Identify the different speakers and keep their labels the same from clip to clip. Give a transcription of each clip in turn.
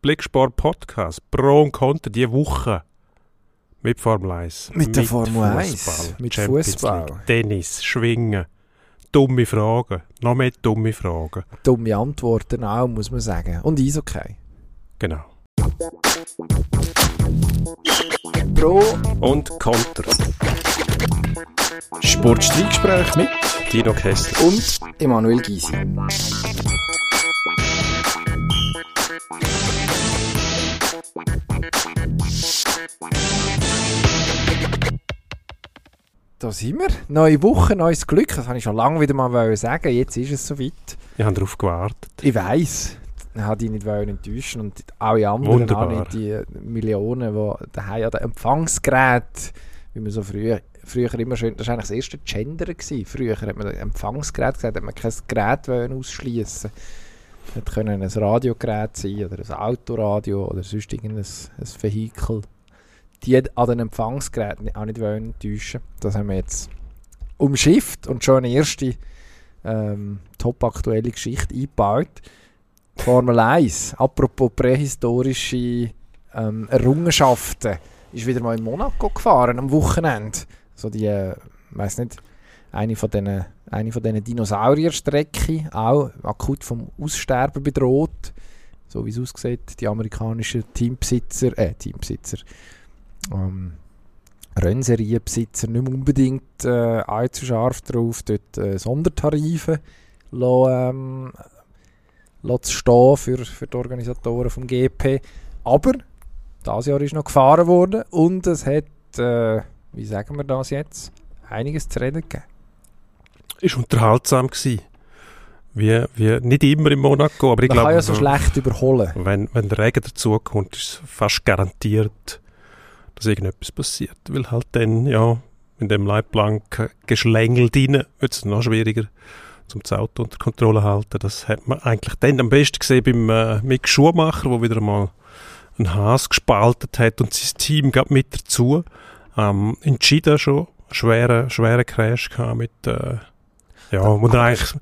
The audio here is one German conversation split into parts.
Speaker 1: Blicksport Podcast. Pro und Contra diese Woche. Mit Formel 1.
Speaker 2: Mit der Formel 1.
Speaker 1: Mit Fußball. Tennis, Schwingen. Dumme Fragen. Noch mehr dumme Fragen.
Speaker 2: Dumme Antworten auch, muss man sagen. Und Eishockey.
Speaker 1: Genau.
Speaker 2: Pro
Speaker 1: Und Contra.
Speaker 2: Sportstreitgespräch mit
Speaker 1: Dino Kessler.
Speaker 2: und Emanuel Gysi. Da sind wir. Neue Woche, neues Glück. Das habe ich schon lange wieder mal sagen. Jetzt ist es soweit.
Speaker 1: Ich habe darauf gewartet.
Speaker 2: Ich weiss, ich wollte dich nicht enttäuschen und alle anderen
Speaker 1: Wunderbar.
Speaker 2: nicht, die Millionen, die daheim an den Empfangsgerät, wie man so früher, früher immer schön, das war eigentlich das erste Gender gewesen. Früher hat man Empfangsgerät gesagt, hat man kein Gerät wollen ausschliessen. Es können ein Radiogerät sein oder ein Autoradio oder sonst irgendein ein Vehikel. Die an den Empfangsgeräten auch nicht wollen enttäuschen. Das haben wir jetzt umschifft und schon eine erste ähm, top-aktuelle Geschichte eingebaut. Formel 1, apropos prähistorische ähm, Errungenschaften, ist wieder mal in Monaco gefahren am Wochenende. So die, äh, weiß nicht, eine von diesen eine von diesen Dinosaurierstrecken, auch akut vom Aussterben bedroht. So wie es aussieht, die amerikanischen Teambesitzer, äh, Teambesitzer, ähm, Rennserienbesitzer nicht mehr unbedingt äh, allzu scharf drauf, dort äh, Sondertarife lassen, ähm, lassen zu stehen für, für die Organisatoren vom GP. Aber das Jahr ist noch gefahren worden und es hat, äh, wie sagen wir das jetzt, einiges zu reden gegeben.
Speaker 1: Ist unterhaltsam gewesen. Wie, wie, nicht immer in Monaco, aber ich
Speaker 2: Man
Speaker 1: glaube,
Speaker 2: kann ja so
Speaker 1: so-
Speaker 2: schlecht überholen.
Speaker 1: wenn, wenn der Regen dazukommt, ist es fast garantiert, dass irgendetwas passiert. Weil halt dann, ja, in dem Leitplank geschlängelt rein, wird es noch schwieriger, um das Auto unter Kontrolle zu halten. Das hat man eigentlich dann am besten gesehen beim äh, Mick Schumacher, wo wieder mal einen Haas gespaltet hat und sein Team gab mit dazu. Ähm, in Chida schon schweren, schweren Crash gehabt mit, äh, ja, wo er eigentlich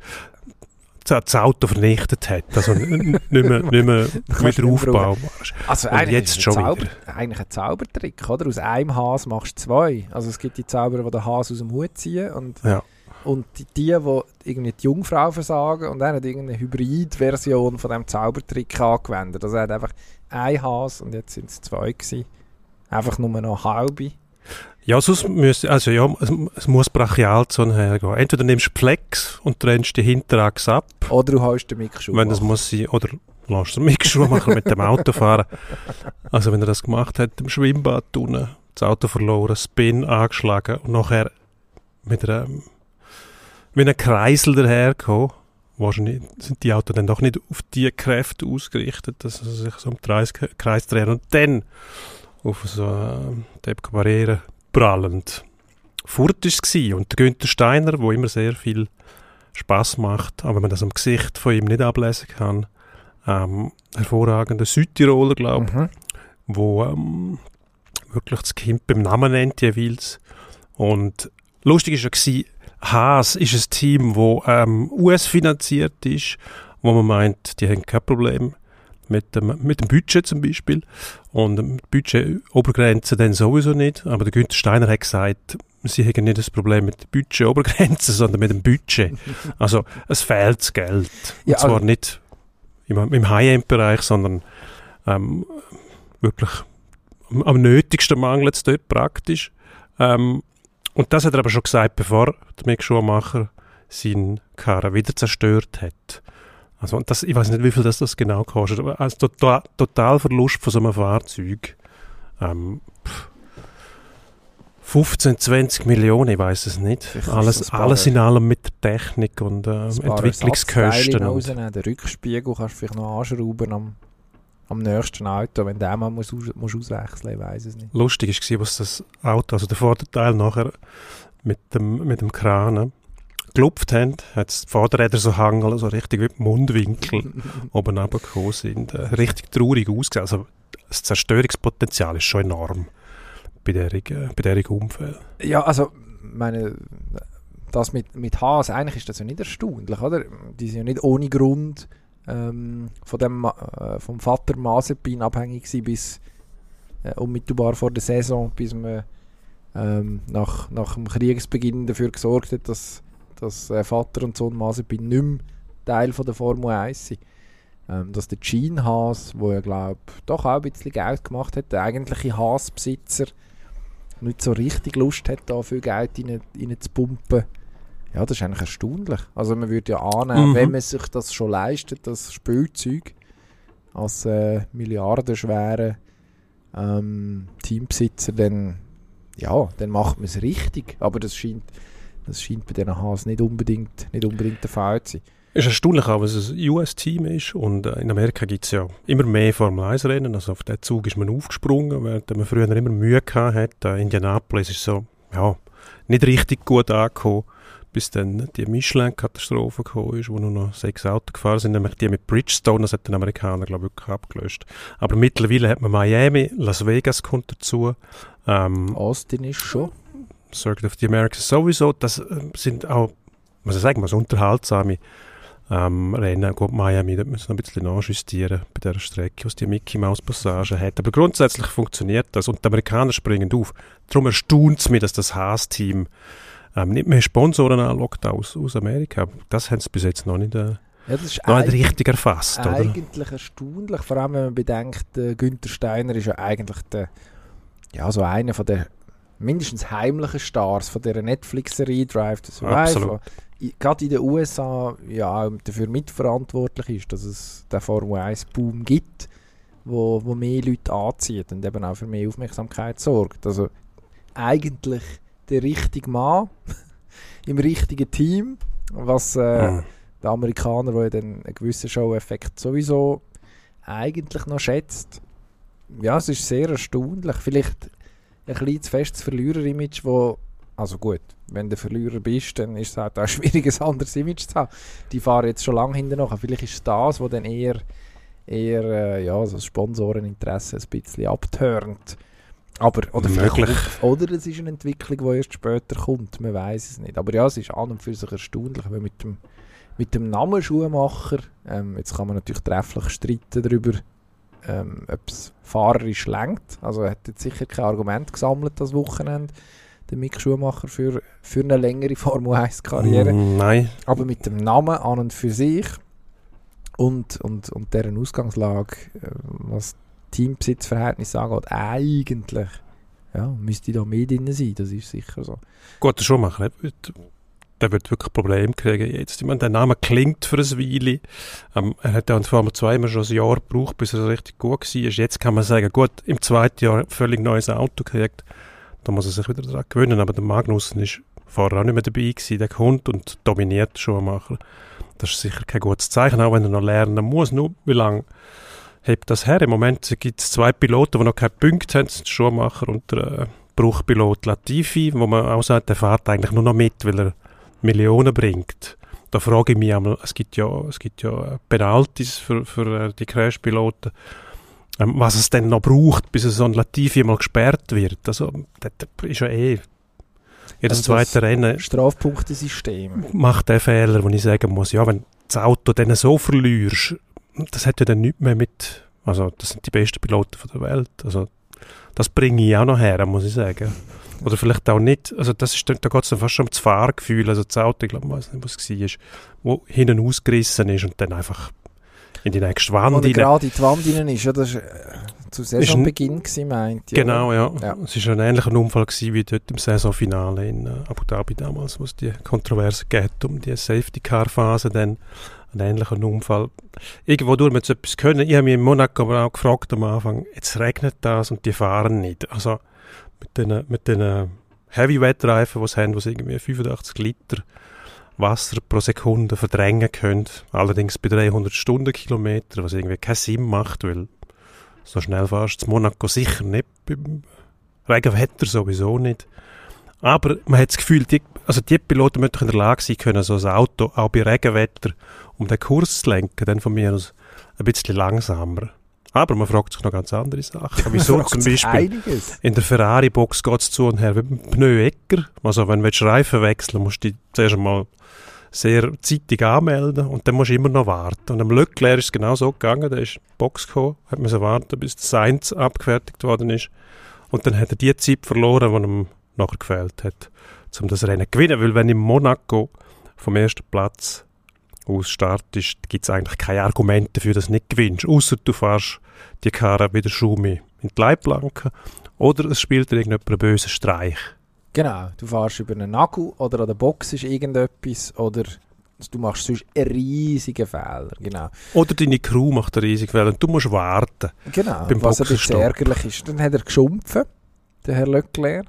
Speaker 1: das Auto vernichtet hat. Also nicht mehr, nicht mehr
Speaker 2: Kannst
Speaker 1: wieder
Speaker 2: mehr
Speaker 1: aufbauen.
Speaker 2: Also
Speaker 1: Und
Speaker 2: eigentlich
Speaker 1: jetzt
Speaker 2: ist
Speaker 1: schon
Speaker 2: ein Zauber, eigentlich ein Zaubertrick, oder? Aus einem Haas machst du zwei. Also es gibt die Zauberer, die den Haas aus dem Hut ziehen und,
Speaker 1: Ja.
Speaker 2: und die, die, die irgendwie die Jungfrau versagen und dann hat irgendeine Hybrid-Version von dem Zaubertrick angewendet. Also er hat einfach ein Haas und jetzt sind es zwei gewesen. Einfach nur noch halbe.
Speaker 1: Ja, sonst müsste, also ja, es, es muss Brachialzone hergehen. Entweder nimmst du Flex und trennst die Hinterachse ab,
Speaker 2: Oder du hast den Mick Schumacher.
Speaker 1: wenn das muss sein, oder lässt du Mick Schumacher mit dem Auto fahren. Also wenn er das gemacht hat, im Schwimmbad unten, das Auto verloren, Spin angeschlagen und nachher mit einer, mit einem Kreisel dahergekommen, wahrscheinlich sind die Autos dann doch nicht auf die Kräfte ausgerichtet, dass sie sich so im Kreis, Kreis drehen und dann auf so äh, die Barriere prallend. Furt war es und der Günther Steiner, wo immer sehr viel Spaß macht, aber wenn man das am Gesicht von ihm nicht ablesen kann, ähm, hervorragender Südtiroler, glaube
Speaker 2: Mhm.
Speaker 1: wo ähm, wirklich das Kind beim Namen nennt jeweils. Und lustig ist ja gewesen, Haas ist ein Team, wo ähm, US-finanziert ist, wo man meint, die haben kein Problem mit dem, mit dem Budget zum Beispiel. Und Budget-Obergrenze dann sowieso nicht. Aber der Günther Steiner hat gesagt, sie haben nicht das Problem mit Budget-Obergrenze, sondern mit dem Budget. Also es fehlt das Geld. Und
Speaker 2: Ja,
Speaker 1: zwar
Speaker 2: also-
Speaker 1: nicht im, im High-End-Bereich, sondern ähm, wirklich am, am nötigsten mangelt es dort praktisch. Ähm, und das hat er aber schon gesagt, bevor der Mick Schumacher seinen Karren wieder zerstört hat. Also, und das, ich weiß nicht, wie viel das, das genau kostet, aber als total, Totalverlust von so einem Fahrzeug, ähm, pff, 15, 20 Millionen, ich weiß es nicht.
Speaker 2: Vielleicht
Speaker 1: Alles, alles in allem mit der Technik und äh,
Speaker 2: paar
Speaker 1: Entwicklungskosten. Und.
Speaker 2: Den Rückspiegel kannst du vielleicht noch anschrauben am, am nächsten Auto, wenn den mal musst, aus, musst auswechseln ich weiß es nicht.
Speaker 1: lustig war, was das Auto, also der Vorderteil nachher mit dem, mit dem Kran äh, gelupft haben, hat die Vorderräder so hangeln, so richtig wie die Mundwinkel oben runtergekommen sind. Äh, richtig traurig ausgesehen. Also das Zerstörungspotenzial ist schon enorm bei diesem bei dieser Unfall.
Speaker 2: Ja, also, meine, das mit, mit Haas, eigentlich ist das ja nicht erstaunlich, oder? Die sind ja nicht ohne Grund ähm, von dem, äh, vom Vater Mazepin abhängig gewesen, bis äh, unmittelbar vor der Saison, bis man ähm, nach, nach dem Kriegsbeginn dafür gesorgt hat, dass, dass äh, Vater und Sohn Mazepin nicht mehr Teil von der Formel 1 sind. Ähm, dass der Gene Haas, wo ja glaube doch auch ein bisschen Geld gemacht hat, der eigentliche Haas-Besitzer, nicht so richtig Lust hat, da viel Geld rein, rein zu pumpen. Ja, das ist eigentlich erstaunlich. Also man würde ja annehmen,
Speaker 1: Mhm.
Speaker 2: wenn man sich das schon leistet, das Spielzeug als äh, milliardenschwere ähm, Teambesitzer, dann, ja, dann macht man es richtig. Aber das scheint, das scheint bei diesen Haas nicht unbedingt, nicht unbedingt der Fall zu sein.
Speaker 1: Es ist erstaunlich auch, dass es ein US-Team ist und äh, in Amerika gibt es ja immer mehr Formel-1-Rennen, also auf den Zug ist man aufgesprungen, während man früher immer Mühe gehabt hat. Äh, Indianapolis ist so, ja, nicht richtig gut angekommen, bis dann die Michelin-Katastrophe gekommen ist, wo nur noch sechs Autos gefahren sind, nämlich die mit Bridgestone, das hat den Amerikaner, glaube ich, wirklich abgelöst. Aber mittlerweile hat man Miami, Las Vegas kommt dazu, ähm,
Speaker 2: Austin ist schon.
Speaker 1: Circuit of the Americas sowieso, das äh, sind auch, was ich sagen muss, unterhaltsame ähm, Rennen. Gut, Miami, da müssen wir noch ein bisschen nachjustieren bei dieser Strecke, was die Mickey Mouse Passage hat. Aber grundsätzlich funktioniert das und die Amerikaner springen auf. Darum erstaunt es mich, dass das Haas-Team ähm, nicht mehr Sponsoren anlockt aus, aus Amerika. Das haben sie bis jetzt noch nicht, äh,
Speaker 2: Ja, das ist
Speaker 1: noch nicht richtig erfasst, oder?
Speaker 2: eigentlich erstaunlich, vor allem wenn man bedenkt, äh, Günther Steiner ist ja eigentlich der, ja, so einer von der mindestens heimlichen Stars von dieser Netflix-Serie Drive to Survive, gerade in den USA ja dafür mitverantwortlich ist, dass es den Formel 1 Boom gibt, wo, wo mehr Leute anzieht und eben auch für mehr Aufmerksamkeit sorgt. Also eigentlich der richtige Mann im richtigen Team, was äh,
Speaker 1: Mhm.
Speaker 2: der Amerikaner, der ja dann einen gewissen Show-Effekt sowieso eigentlich noch schätzt. Ja, es ist sehr erstaunlich. Vielleicht ein zu festes Verlierer-Image, wo also gut, wenn du Verlierer bist, dann ist es halt auch schwierig, ein anderes Image zu haben. Die fahren jetzt schon lange hinten nach. Vielleicht ist es das, was dann eher, eher äh, ja, so das Sponsoreninteresse ein bisschen abturnt. Aber, oder
Speaker 1: Möglich.
Speaker 2: oder es ist eine Entwicklung, die erst später kommt. Man weiß es nicht. Aber ja, es ist an und für sich erstaunlich, weil mit dem, mit dem Namen Schuhmacher, ähm, jetzt kann man natürlich trefflich streiten darüber, ähm, ob es fahrerisch lenkt. Also er hat jetzt sicher kein Argument gesammelt das Wochenende, der Mick Schumacher, für, für eine längere Formel 1-Karriere.
Speaker 1: Mm, Nein,
Speaker 2: Aber mit dem Namen an und für sich und, und, und deren Ausgangslage, äh, was Teambesitzverhältnisse angeht, eigentlich ja, müsste da mehr drin sein, das ist sicher so.
Speaker 1: Gut, der Schumacher, wird, der wird wirklich Probleme kriegen jetzt. Ich meine, der Name klingt für ein Weile. Ähm, er hat ja in Formel 2 immer schon ein Jahr gebraucht, bis er richtig gut war. Jetzt kann man sagen, gut, im zweiten Jahr völlig neues Auto gekriegt. Da muss er sich wieder daran gewöhnen. Aber der Magnussen ist vorher auch nicht mehr dabei gewesen. Der kommt und dominiert den Schumacher. Das ist sicher kein gutes Zeichen, auch wenn er noch lernen muss. Nur wie lange hebt das her? Im Moment gibt es zwei Piloten, die noch keine Punkte haben. Schumacher und der äh, Bruchpilot Latifi, wo man auch sagt, der fährt eigentlich nur noch mit, weil er Millionen bringt. Da frage ich mich einmal, es gibt ja, es gibt ja Penalties für, für äh, die Crash-Piloten, ähm, was es denn noch braucht, bis so ein Latifi mal gesperrt wird. Also, das, ist ja eh jedes
Speaker 2: Also das-
Speaker 1: zweite Rennen
Speaker 2: Strafpunktesystem.
Speaker 1: macht den Fehler, wo ich sagen muss, ja, wenn das Auto dann so verlierst, das hat ja dann nichts mehr mit, also das sind die besten Piloten der Welt, also das bringe ich auch noch her, muss ich sagen. Oder vielleicht auch nicht, also das ist, da geht es dann fast schon um das Fahrgefühl, also das Auto, ich glaube, ich weiß nicht, was es war, wo hinten ausgerissen ist und dann einfach in die nächste Wand
Speaker 2: er
Speaker 1: rein.
Speaker 2: gerade in die Wand rein ist, ja, das war äh, zu Saisonbeginn, gewesen, meint ja.
Speaker 1: Genau, ja.
Speaker 2: Ja.
Speaker 1: Es war ein ähnlicher Unfall gewesen wie dort im Saisonfinale in äh, Abu Dhabi damals, wo es die Kontroverse geht um die Safety-Car-Phase, dann ein ähnlicher Unfall. Irgendwo durch jetzt etwas können. Ich habe mich in Monaco aber auch gefragt am Anfang, jetzt regnet das und die fahren nicht. Also mit den, mit den Heavy-Wet-Reifen, die sie haben, sie irgendwie 85 Liter Wasser pro Sekunde verdrängen können. Allerdings bei 300 Stundenkilometern, was irgendwie keinen Sinn macht, weil so schnell fährst du Monaco sicher nicht. Beim Regenwetter sowieso nicht. Aber man hat das Gefühl, die, also die Piloten müssen in der Lage sein können, so ein Auto auch bei Regenwetter um den Kurs zu lenken, dann von mir aus ein bisschen langsamer. Aber man fragt sich noch ganz andere Sachen. Wieso zum Beispiel
Speaker 2: Einiges.
Speaker 1: in der Ferrari-Box geht es zu und her wie beim Pneuecker. Also wenn du Reifen wechseln musst du dich zuerst einmal sehr zeitig anmelden und dann musst du immer noch warten. Und am Leclerc ist es genau so gegangen, der ist in die Box gekommen, hat müssen warten, bis der Sainz abgefertigt worden ist. Und dann hat er die Zeit verloren, die ihm nachher gefehlt hat, um das Rennen zu gewinnen. Weil wenn im Monaco vom ersten Platz aus startest, gibt es eigentlich keine Argumente dafür, dass du nicht gewinnst. Außer du fährst die Karre wieder Schumi in die Leitplanke oder es spielt dir irgendjemand einen bösen Streich.
Speaker 2: Genau, du fährst über einen Nagel oder an der Box ist irgendetwas oder du machst sonst einen riesigen Fehler. Genau.
Speaker 1: Oder deine Crew macht einen riesigen Fehler und du musst warten.
Speaker 2: Genau,
Speaker 1: Beim
Speaker 2: was ein bisschen ärgerlich ist. Dann hat er geschumpfen, der Herr Leclerc.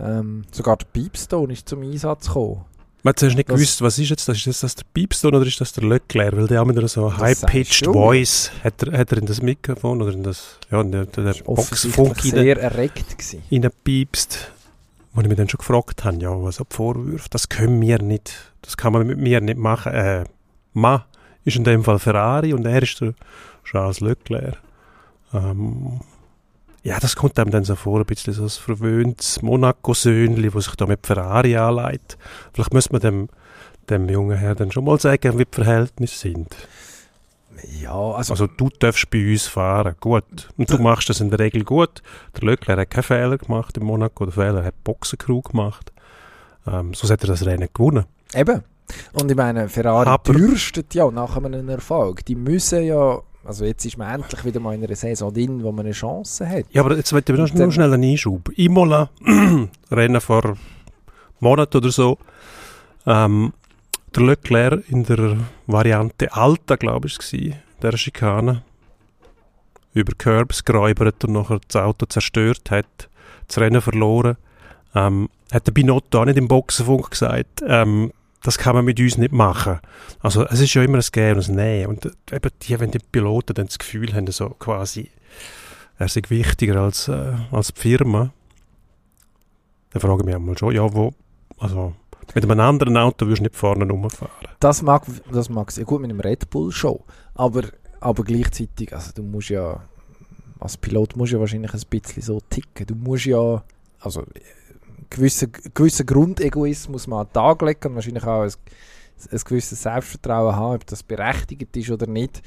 Speaker 2: Ähm, sogar der Piepstone ist zum Einsatz gekommen.
Speaker 1: Man hat zuerst nicht
Speaker 2: Das-
Speaker 1: gewusst, was ist jetzt das? Ist das, das der Piepstone oder ist das der Leclerc? Weil der auch mit einer so high-pitched
Speaker 2: du.
Speaker 1: Voice hat er, hat er in das Mikrofon oder in das, ja, in der, der
Speaker 2: Das war offensichtlich
Speaker 1: Boxfunk
Speaker 2: sehr erregt. Gewesen.
Speaker 1: reinpiepst. Wo ich mich dann schon gefragt habe, ja, was ob Vorwürfe, das können wir nicht, das kann man mit mir nicht machen. Äh, Ma ist in dem Fall Ferrari und er ist der Charles Leclerc. Ähm, ja, das kommt einem dann so vor, ein bisschen so ein verwöhntes Monaco-Söhnli, das sich da mit Ferrari anleitet. Vielleicht müsste man dem, dem jungen Herr dann schon mal sagen, wie die Verhältnisse sind.
Speaker 2: Ja, also,
Speaker 1: Also du darfst bei uns fahren, gut. Und du machst das in der Regel gut. Der Leclerc hat keinen Fehler gemacht im Monaco, der Fehler hat Boxencrew gemacht. Ähm, so hat er das Rennen gewonnen.
Speaker 2: eben. Und ich meine, Ferrari
Speaker 1: Aber-
Speaker 2: dürstet ja nach einem Erfolg. Die müssen ja, also jetzt ist man endlich wieder mal in einer Saison drin, wo man eine Chance hat.
Speaker 1: Ja, aber jetzt möchte ich noch, nur schnell einen Einschub. Imola, Rennen vor Monat oder so, ähm, der Leclerc in der Variante Alta, glaube ich, war der Schikane, über Curbs geräubert und nachher das Auto zerstört hat, das Rennen verloren, ähm, hat der Binotto auch nicht im Boxenfunk gesagt, ähm, das kann man mit uns nicht machen. Also es ist ja immer ein Gehen und ein Nehmen. Und äh, eben die, wenn die Piloten dann das Gefühl haben, so quasi, er sei wichtiger als, äh, als die Firma, dann frage ich mich einmal schon, ja, wo, also mit einem anderen Auto würdest du nicht vorne rumfahren.
Speaker 2: Das mag, das mag sehr gut mit einem Red Bull schon, aber, aber gleichzeitig, also du musst ja, als Pilot musst du ja wahrscheinlich ein bisschen so ticken. Du musst ja, also gewissen gewisser Grundegoismus mal an den Tag legen und wahrscheinlich auch ein, ein gewisses Selbstvertrauen haben, ob das berechtigt ist oder nicht.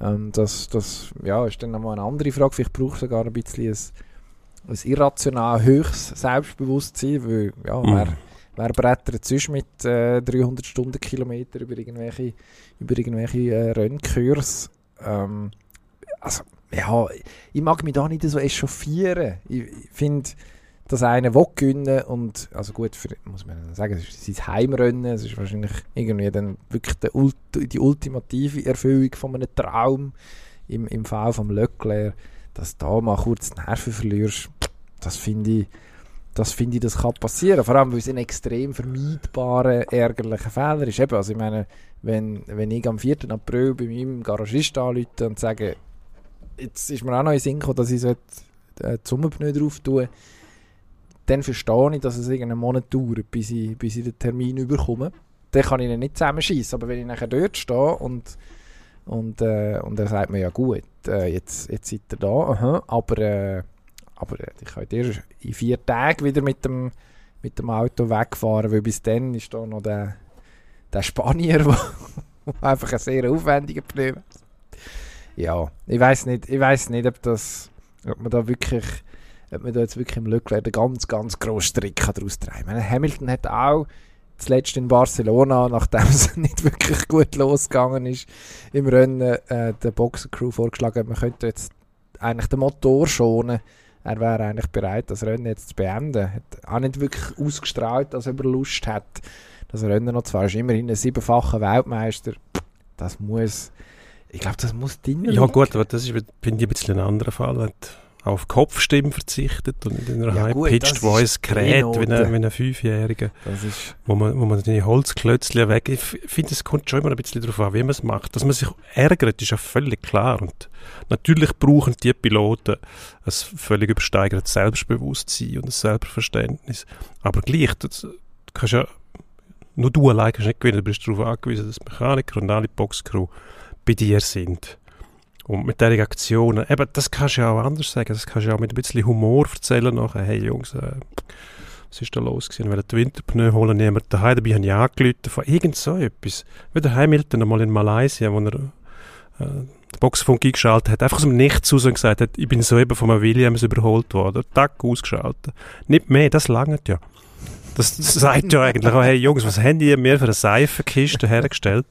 Speaker 2: Ähm, das, das ja, ist dann nochmal eine andere Frage. Vielleicht braucht es sogar ein bisschen ein, ein irrational höchst Selbstbewusstsein, weil ja,
Speaker 1: Mhm.
Speaker 2: wer, wer brettert sonst mit äh, 300 Stundenkilometer über irgendwelche, über irgendwelche äh, Rennkurs? Ähm, also, ja, ich mag mich da nicht so echauffieren. Ich, ich finde, dass einer will gewinnen und, also gut, für, muss man sagen, es ist sein Heimrennen, es ist wahrscheinlich irgendwie dann wirklich Ult- die ultimative Erfüllung von einem Traum im, im Fall vom Leclerc, dass du da mal kurz die Nerven verlierst, das finde ich, das finde ich, das kann passieren. Vor allem, weil es ein extrem vermeidbarer, ärgerlicher Fehler ist. Eben, also ich meine, wenn, wenn ich am 4. April bei meinem Garagist anrufe und sage, jetzt ist mir auch noch in Sinn gekommen, dass ich sollte, äh, die Sommerpneu drauf tue, dann verstehe ich, dass es irgendeinen Monat dauert, bis ich, bis ich den Termin überkomme. Dann kann ich ihn nicht zusammenschießen. Aber wenn ich nachher dort stehe und, und, äh, und er sagt mir, ja gut, äh, jetzt, jetzt seid ihr da, aha, aber, äh, aber äh, ich könnt erst in vier Tagen wieder mit dem, mit dem Auto wegfahren, weil bis dann ist da noch der, der Spanier, der einfach ein sehr aufwendiger Pneu. Ja, ich weiß nicht, ich weiß nicht, ob das, ob man da wirklich, ob man da jetzt wirklich im Leclerc einen ganz, ganz grossen Strick kann daraus treiben. Meine, Hamilton hat auch zuletzt in Barcelona, nachdem es nicht wirklich gut losgegangen ist, im Rennen äh, der Boxencrew vorgeschlagen, man könnte jetzt eigentlich den Motor schonen. Er wäre eigentlich bereit, das Rennen jetzt zu beenden. Hat auch nicht wirklich ausgestrahlt, dass er Lust hat. Das Rennen noch zwar ist immerhin ein siebenfacher Weltmeister. Das muss, ich glaube, das muss drin
Speaker 1: Ja gut, aber das ist, finde ich, ein bisschen ein anderer Fall. Auf Kopfstimmen verzichtet und in einer
Speaker 2: Ja,
Speaker 1: high-pitched Voice gerät, wie
Speaker 2: Drehnote.
Speaker 1: ein, wie ein Fünfjähriger,
Speaker 2: Das ist,
Speaker 1: wo man, wo man die Holzklötzchen weg... Ich finde, es kommt schon immer ein bisschen darauf an, wie man es macht. Dass man sich ärgert, ist ja völlig klar. Und natürlich brauchen die Piloten ein völlig übersteigertes Selbstbewusstsein und ein Selbstverständnis. Aber gleich, das, du kannst ja... Nur du allein kannst nicht gewinnen, du bist darauf angewiesen, dass Mechaniker und alle Boxcrew bei dir sind. Und mit diesen Aktionen, eben, das kannst du ja auch anders sagen, das kannst du ja auch mit ein bisschen Humor erzählen nachher, hey Jungs, äh, was ist da los gewesen? Wollte die Winterpneu holen, niemand daheim, dabei habe ich angerufen von irgend so etwas. Wie der Hamilton einmal in Malaysia, wo er äh, den Boxfunk eingeschaltet hat, einfach aus dem Nichts raus und gesagt hat, ich bin soeben von einem Williams überholt worden. Tack, ausgeschaltet. Nicht mehr, das langt ja. Das sagt ja eigentlich auch, hey Jungs, was haben die mir für eine Seifenkiste hergestellt,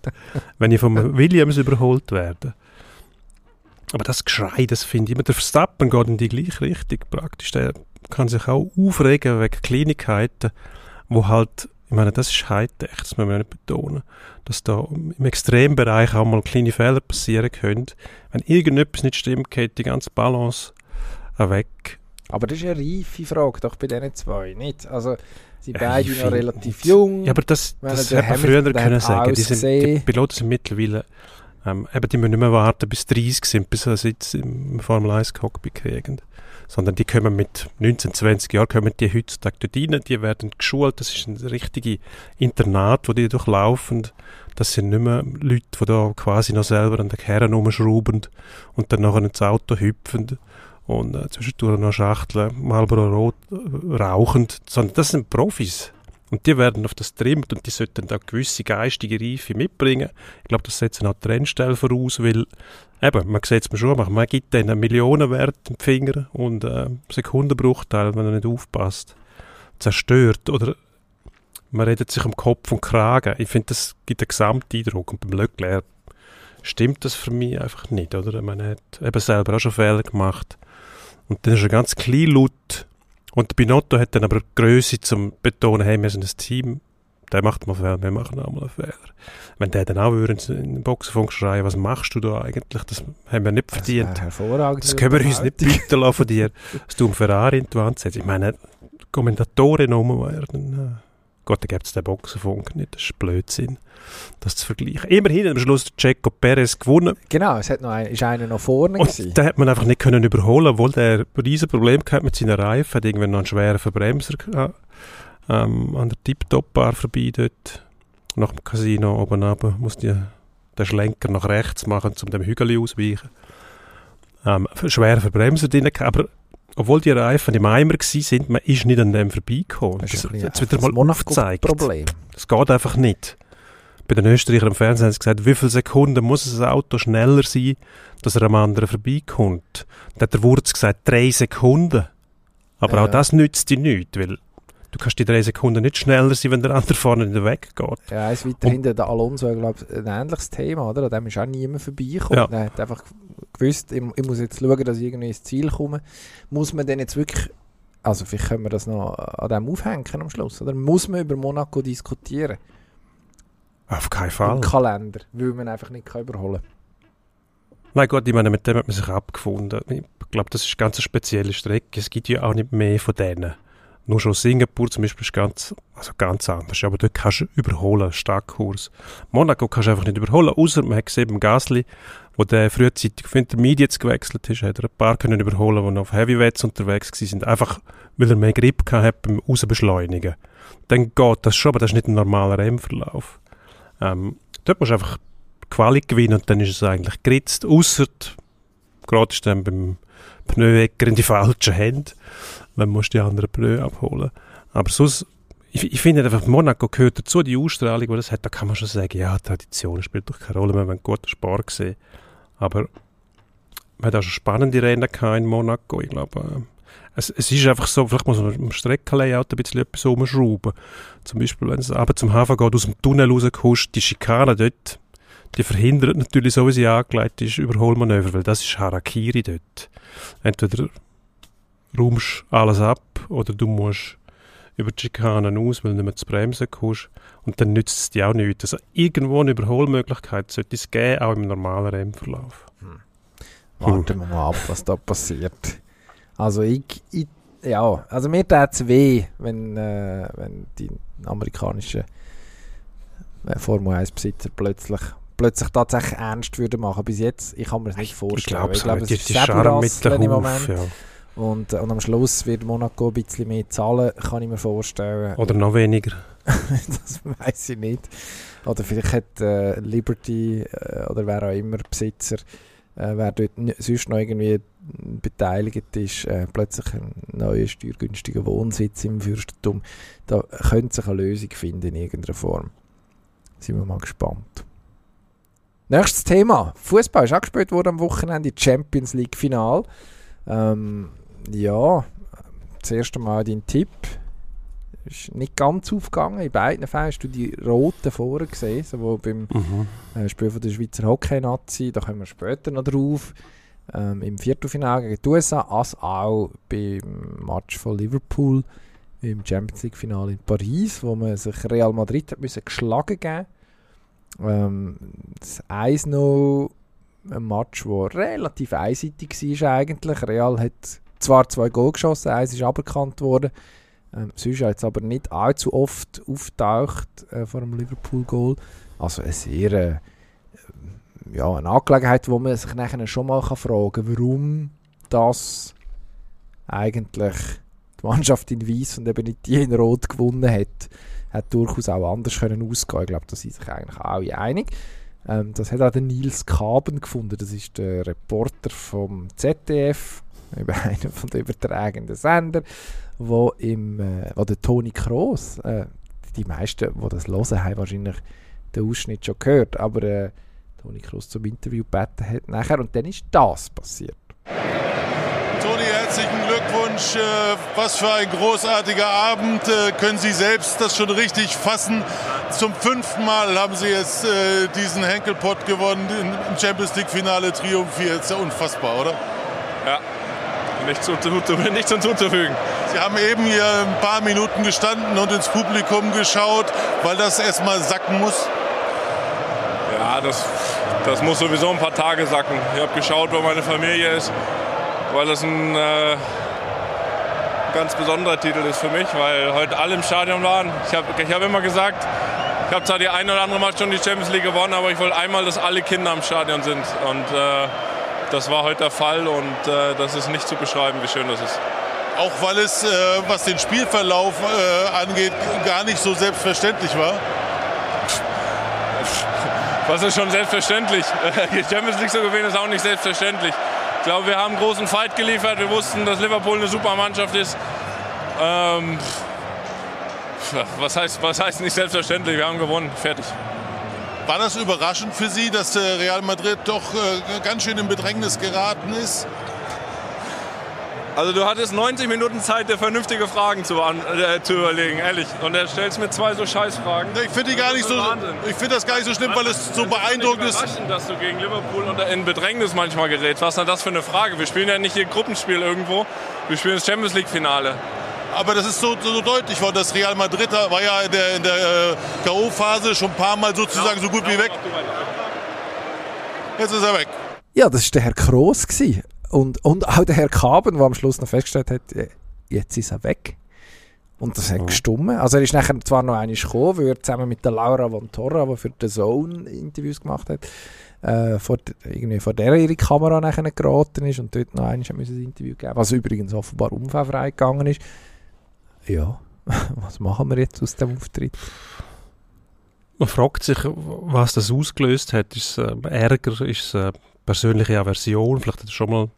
Speaker 1: wenn ich vom Williams überholt werde? Aber das Geschrei, das finde ich immer, der Verstappen geht in die gleiche Richtung praktisch. Der kann sich auch aufregen wegen Kleinigkeiten, wo halt, ich meine, das ist Hightech, das müssen wir nicht betonen, dass da im Extrembereich auch mal kleine Fehler passieren können. Wenn irgendetwas nicht stimmt, geht die ganze Balance weg.
Speaker 2: Aber das ist eine reife Frage, doch bei diesen zwei, nicht? Also, sie beide noch relativ jung.
Speaker 1: Ja, aber das, das hätte man früher können sagen. Die, sind, die Piloten sind mittlerweile ähm, eben, die müssen nicht mehr warten, bis 30 sind, bis sie Sitz im Formel 1 Cockpit kriegen. Sondern die kommen mit 19, 20 Jahren, kommen die heutzutage dort rein, die werden geschult, das ist ein richtiges Internat, wo die durchlaufen. Das sind nicht mehr Leute, die da quasi noch selber an den Kerren rumschrauben und dann nachher ins Auto hüpfen und äh, zwischendurch noch Schachteln Marlboro Rot äh, rauchend, sondern das sind Profis. Und die werden auf das trimmt und die sollten da gewisse geistige Reife mitbringen. Ich glaube, das auch die Trennstelle voraus, weil eben, man sieht es mir schon, man gibt denen einen Millionenwert im Finger und äh, Sekundenbruchteil, wenn er nicht aufpasst, zerstört oder man redet sich um Kopf und Kragen. Ich finde, das gibt einen Gesamteindruck und beim Leclerc stimmt das für mich einfach nicht, oder? Man hat eben selber auch schon Fehler gemacht und dann ist er ganz klein laut und Binotto hat dann aber Größe zum betonen, hey, wir sind ein Team, der macht mal Fehler, wir machen auch mal einen Fehler. Wenn der dann auch würde in den Boxenfunk schreien, was machst du da eigentlich, das haben wir nicht verdient. Das, das können wir uns nicht bieten lassen von dir, dass du einen Ferrari in die Wand setzt. Ich meine, Kommentatoren werden, Gott, da gibt es den Boxenfunk nicht, das ist Blödsinn das zu vergleichen. Immerhin am Schluss Checo Perez gewonnen.
Speaker 2: Genau, es hat noch ein, ist einer noch vorne
Speaker 1: Und gewesen. den hat man einfach nicht können überholen, obwohl der ein riesen Problem gehabt mit seinen Reifen, hat irgendwann noch einen schweren Verbremser gehabt, ähm, an der Tip-Top-Bar vorbei dort, nach dem Casino oben runter, muss die, den Schlenker nach rechts machen, um dem Hügel ausweichen. Ähm, schweren Verbremser drin aber obwohl die Reifen im Eimer waren, man ist nicht an dem vorbeigekommen.
Speaker 2: Das,
Speaker 1: das,
Speaker 2: das wird mal aufgezeigt. Problem.
Speaker 1: Das geht einfach nicht bei den Österreichern im Fernsehen haben sie gesagt, wie viele Sekunden muss das Auto schneller sein, dass er am anderen vorbeikommt. Da hat der Wurz gesagt, drei Sekunden. Aber ja. auch das nützt dir nichts, weil du kannst die drei Sekunden nicht schneller sein, wenn der andere vorne in den Weg geht.
Speaker 2: Ja, eins weiter hinten, der Alonso, glaube ein ähnliches Thema, oder? An dem ist auch niemand vorbeigekommen. Ja. Er hat einfach gewusst, ich, ich, muss jetzt schauen, dass ich irgendwie ins Ziel komme. Muss man denn jetzt wirklich, also vielleicht können wir das noch an dem aufhängen am Schluss, oder? Muss man über Monaco diskutieren?
Speaker 1: Auf keinen Fall.
Speaker 2: Im Kalender, weil man einfach nicht kann überholen kann.
Speaker 1: Nein gut, ich meine, mit dem hat man sich abgefunden. Ich glaube, das ist eine ganz spezielle Strecke. Es gibt ja auch nicht mehr von denen. Nur schon Singapur zum Beispiel ist ganz, also ganz anders. Aber dort kannst du überholen, Starkkurs. Monaco kannst du einfach nicht überholen, außer man hat gesehen beim Gasly, wo der frühzeitig auf Intermediates gewechselt ist, hat er ein paar können überholen, die noch auf Heavyweights unterwegs sind. Einfach, weil er mehr Grip hat beim Rausbeschleunigen. Dann geht das schon, aber das ist nicht ein normaler Rennverlauf. Ähm, dort musst du einfach Quali gewinnen und dann ist es eigentlich geritzt, außer gerade ist dann beim Pneuecker in die falschen Hände, dann musst die anderen Pneu abholen. Aber sonst, ich, ich finde einfach, Monaco gehört dazu, die Ausstrahlung, die das hat, da kann man schon sagen, ja, Tradition spielt doch keine Rolle, wir haben einen guten Sport gesehen. Aber man hat auch schon spannende Rennen in Monaco, ich glaube, äh, es, es ist einfach so, vielleicht muss man am Streckenlayout ein bisschen etwas umschrauben. Zum Beispiel, wenn es aber zum Hafen geht, aus dem Tunnel rauskommst, die Schikane dort, die verhindert natürlich so, wie sie angelegt ist, Überholmanöver, weil das ist Harakiri dort. Entweder räumst alles ab oder du musst über die Schikanen aus, weil du nicht mehr zu bremsen kommst. Und dann nützt es dir auch nichts. Also irgendwo eine Überholmöglichkeit sollte es geben, auch im normalen Rennverlauf. Hm.
Speaker 2: Warten wir mal ab, was da passiert. Also ich, ich ja, also mir tut es weh, wenn, äh, wenn die amerikanischen äh, Formel 1 Besitzer plötzlich plötzlich tatsächlich ernst würden machen. Bis jetzt, ich kann mir das nicht vorstellen.
Speaker 1: Ich glaube, es ist sehr
Speaker 2: im Moment. Ja. Und, äh, und am Schluss wird Monaco ein bisschen mehr zahlen, kann ich mir vorstellen.
Speaker 1: Oder noch weniger.
Speaker 2: das weiß ich nicht. Oder vielleicht hat äh, Liberty äh, oder wer auch immer Besitzer äh, wer dort sonst noch irgendwie beteiligt ist, äh, plötzlich ein neuer steuergünstiger Wohnsitz im Fürstentum. Da könnte sich eine Lösung finden in irgendeiner Form. Sind wir mal gespannt. Nächstes Thema. Fußball ist auch gespielt worden am Wochenende, Champions League Final. Ähm, ja, das erste Mal dein Tipp. Ist nicht ganz aufgegangen. In beiden Fällen hast du die roten vorher gesehen, sowohl beim mhm. äh, Spiel von der Schweizer Hockey-Nazi, da kommen wir später noch drauf, ähm, im Viertelfinale gegen die USA, als auch beim Match von Liverpool im Champions League-Finale in Paris, wo man sich Real Madrid hat müssen geschlagen geben ähm, Das 1-0 ein Match, der relativ einseitig war eigentlich. Real hat zwar zwei Goal geschossen, eins ist aberkannt worden. Ähm, sonst jetzt aber nicht allzu oft auftaucht äh, vor dem Liverpool-Goal. Also eine sehr äh, ja, eine Angelegenheit, wo man sich nachher schon mal kann fragen kann, warum das eigentlich die Mannschaft in Weiß und eben nicht die in Rot gewonnen hat. Hat durchaus auch anders können ausgehen. Ich glaube, da sind sich eigentlich alle einig. Ähm, das hat auch der Nils Kaben gefunden. Das ist der Reporter vom ZDF über einen von den übertragenden Sender, wo, im, äh, wo der Toni Kroos, äh, die meisten, die das hören, haben wahrscheinlich den Ausschnitt schon gehört, aber äh, Toni Kroos zum Interview gebeten hat nachher und dann ist das passiert.
Speaker 3: Toni, herzlichen Glückwunsch. Äh, was für ein großartiger Abend. Äh, können Sie selbst das schon richtig fassen? Zum fünften Mal haben Sie jetzt äh, diesen Henkelpott gewonnen, im Champions League-Finale triumphiert. Ist ja unfassbar, oder?
Speaker 4: Ja, nichts, nichts hinzuzufügen.
Speaker 3: Sie haben eben hier ein paar Minuten gestanden und ins Publikum geschaut, weil das erstmal sacken muss.
Speaker 4: Ja, das, das muss sowieso ein paar Tage sacken. Ich habe geschaut, wo meine Familie ist, weil das ein äh, ganz besonderer Titel ist für mich, weil heute alle im Stadion waren. Ich habe ich hab immer gesagt, ich habe zwar die eine oder andere Mal schon die Champions League gewonnen, aber ich wollte einmal, dass alle Kinder im Stadion sind. Und äh, das war heute der Fall und äh, das ist nicht zu beschreiben, wie schön das ist.
Speaker 3: Auch weil es, äh, was den Spielverlauf äh, angeht, gar nicht so selbstverständlich war.
Speaker 4: Was ist schon selbstverständlich? Die Champions League zu gewinnen ist auch nicht selbstverständlich. Ich glaube, wir haben einen großen Fight geliefert. Wir wussten, dass Liverpool eine super Mannschaft ist. Ähm, was, heißt, was heißt nicht selbstverständlich? Wir haben gewonnen. Fertig.
Speaker 3: War das überraschend für Sie, dass äh, Real Madrid doch äh, ganz schön in Bedrängnis geraten ist?
Speaker 4: Also du hattest 90 Minuten Zeit, dir vernünftige Fragen zu, äh, zu überlegen, ehrlich. Und er stellst mir zwei so Scheißfragen.
Speaker 3: Ich finde die gar nicht so. Ich finde das gar nicht so schlimm, weil es so beeindruckend ist.
Speaker 4: Überraschend, dass du gegen Liverpool in Bedrängnis manchmal gerätst. Was ist denn das für eine Frage? Wir spielen ja nicht hier Gruppenspiel irgendwo. Wir spielen das Champions League Finale.
Speaker 3: Aber das ist so, so deutlich worden. Das Real Madrid war ja in der, in der äh, K.O.-Phase schon ein paar Mal sozusagen so gut wie weg. Jetzt ist er weg.
Speaker 2: Ja, das war der Herr Kroos. Und, und auch der Herr Kaben, der am Schluss noch festgestellt hat, äh, jetzt ist er weg. Und das hat gestummen. Also er ist nachher zwar noch einmal gekommen, weil er zusammen mit der Laura von Torra, die für The Zone Interviews gemacht hat, äh, vor, irgendwie vor der ihre Kamera nachher geraten ist und dort noch einmal ein Interview geben was übrigens offenbar unfallfrei gegangen ist ja, was machen wir jetzt aus dem Auftritt?
Speaker 1: Man fragt sich, was das ausgelöst hat. Ist es äh, Ärger? Ist es eine persönliche Aversion? Vielleicht hat er schon mal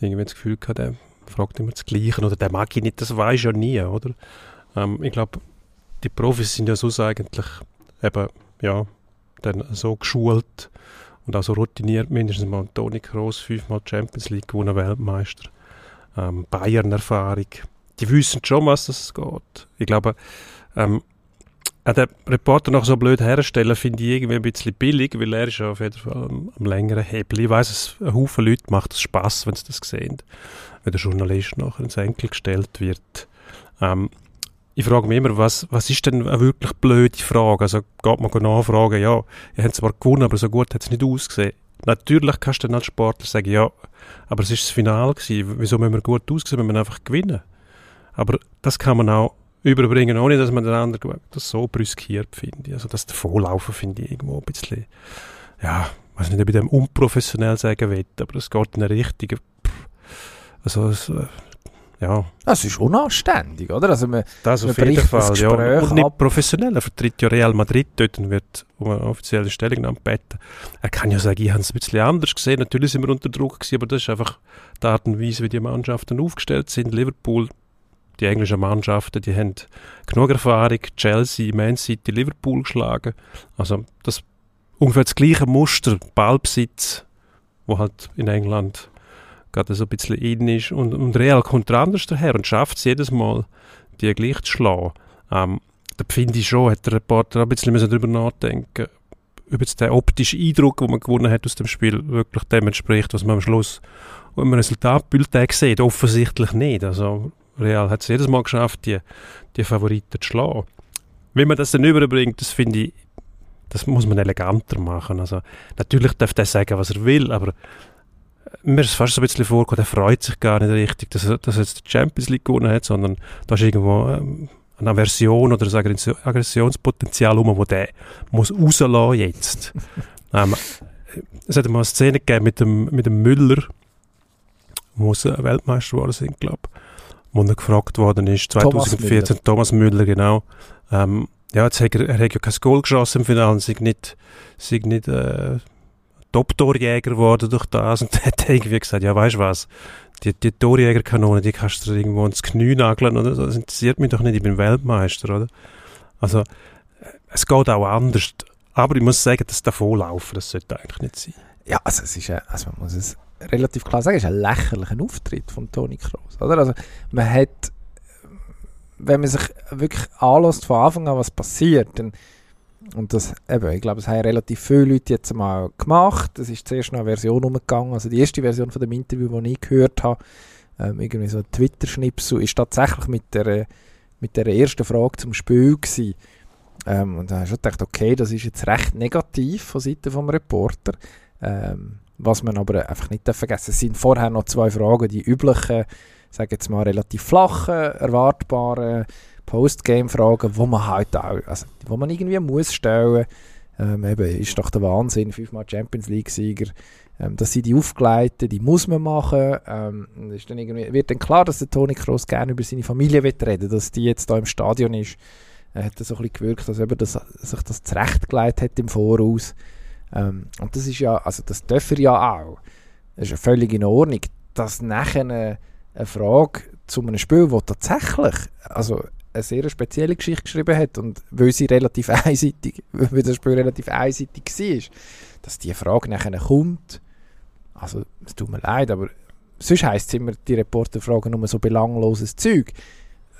Speaker 1: irgendwie das Gefühl gehabt, der fragt immer das Gleiche oder der mag ich nicht. Das weiß ja nie, oder? Ähm, ich glaube, die Profis sind ja so eigentlich eben, ja, dann so geschult und auch so routiniert. Mindestens mal Toni Kroos, fünfmal Champions League gewonnen, Weltmeister. Ähm, Bayern-Erfahrung die wissen schon, was das geht. Ich glaube, ähm, auch den Reporter noch so blöd herstellen, finde ich irgendwie ein bisschen billig, weil er ist ja auf jeden Fall am, am längeren Hebel. Ich weiss, es ein Haufen Leute macht es Spass, wenn sie das sehen, wenn der Journalist nachher ins Enkel gestellt wird. Ähm, ich frage mich immer, was, was ist denn eine wirklich blöde Frage? Also geht man nachfragen, ja, ihr habt zwar gewonnen, aber so gut hat es nicht ausgesehen. Natürlich kannst du dann als Sportler sagen, ja, aber es ist das Finale gewesen. Wieso müssen wir gut aussehen, wenn wir einfach gewinnen? Aber das kann man auch überbringen, ohne dass man den anderen das so brüskiert, finde ich. Also das Davonlaufen finde ich irgendwo ein bisschen, ja, ich weiß nicht, ob ich dem unprofessionell sagen will, aber es geht in eine Richtung, also es, äh, ja.
Speaker 2: Das ist unanständig, oder? Also man,
Speaker 1: Das
Speaker 2: man
Speaker 1: auf jeden Fall, ja. Und nicht
Speaker 2: ab.
Speaker 1: professionell. Er vertritt ja Real Madrid dort und wird um eine offizielle Stellungnahme gebeten. Er kann ja sagen, ich habe es ein bisschen anders gesehen. Natürlich sind wir unter Druck gewesen, aber das ist einfach die Art und Weise, wie die Mannschaften aufgestellt sind. Liverpool, die englischen Mannschaften, die haben genug Erfahrung. Chelsea, Man City, Liverpool geschlagen. Also das ungefähr das gleiche Muster, Ballbesitz, wo halt in England gerade so ein bisschen in ist. Und, und Real kommt anders daher und schafft es jedes Mal, die gleich zu schlagen. Ähm, da finde ich schon, hat der Reporter auch ein bisschen darüber nachdenken ob jetzt der optische Eindruck, den man gewonnen hat aus dem Spiel, wirklich dem entspricht, was man am Schluss im Resultatbildtag sieht. Offensichtlich nicht. Also Real hat es jedes Mal geschafft, die, die Favoriten zu schlagen. Wie man das dann überbringt, das finde ich, das muss man eleganter machen. Also, natürlich darf der sagen, was er will, aber mir ist fast so ein bisschen vorgekommen, der freut sich gar nicht richtig, dass er, dass er jetzt die Champions League gewonnen hat, sondern da ist irgendwo ähm, eine Aversion oder ein Aggression- Aggressionspotenzial rum, wo der muss rauslassen jetzt. ähm, es hat mal eine Szene gegeben mit dem, mit dem Müller, wo sie Weltmeister geworden sind, glaube ich, wo er gefragt worden ist,
Speaker 2: Thomas
Speaker 1: 2014, Thomas Müller, genau. Ähm, ja, jetzt hat er, er hat ja kein Goal geschossen im Finale, und sei nicht, sei nicht äh, Top-Torjäger geworden durch das und der hat irgendwie gesagt, ja, weißt du was, die, die Torjägerkanone, die kannst du irgendwo ins Knie nageln oder so, das interessiert mich doch nicht, ich bin Weltmeister, oder? Also, äh, es geht auch anders, aber ich muss sagen, das davonlaufen, das sollte eigentlich nicht sein.
Speaker 2: Ja, also es ist, ein- also man muss es relativ klar sagen, es ist ein lächerlicher Auftritt von Toni Kroos, oder? Also man hat, wenn man sich wirklich anlässt von Anfang an, was passiert, dann, und das, eben, ich glaube, das haben relativ viele Leute jetzt mal gemacht, es ist zuerst noch eine Version umgegangen, also die erste Version von dem Interview, die ich gehört habe, ähm, irgendwie so ein Twitter-Schnipsel, ist tatsächlich mit der, mit der ersten Frage zum Spiel gewesen. Ähm, und da habe ich schon gedacht, okay, das ist jetzt recht negativ von Seiten vom Reporter. Ähm, was man aber einfach nicht vergessen es sind vorher noch zwei Fragen, die üblichen, sage jetzt mal relativ flachen, erwartbaren Postgame-Fragen, wo man halt auch, also wo man irgendwie muss stellen. Ähm, eben, ist doch der Wahnsinn, fünfmal Champions League-Sieger. Ähm, das sind die aufgeleiteten, die muss man machen. Ähm, ist dann irgendwie, wird dann klar, dass der Toni Kroos gerne über seine Familie will reden, dass die jetzt da im Stadion ist. Er hat das so ein bisschen gewirkt, als ob er das, sich das zurechtgelegt hat im Voraus. Ähm, und das ist ja, also das dürfen er ja auch. Das ist ja völlig in Ordnung. Dass nachher eine, eine Frage zu einem Spiel, wo tatsächlich also eine sehr spezielle Geschichte geschrieben hat und weil sie relativ einseitig, weil das Spiel relativ einseitig war, dass die Frage nachher kommt, also es tut mir leid, aber sonst heisst es immer, die Reporter fragen nur so belangloses Zeug.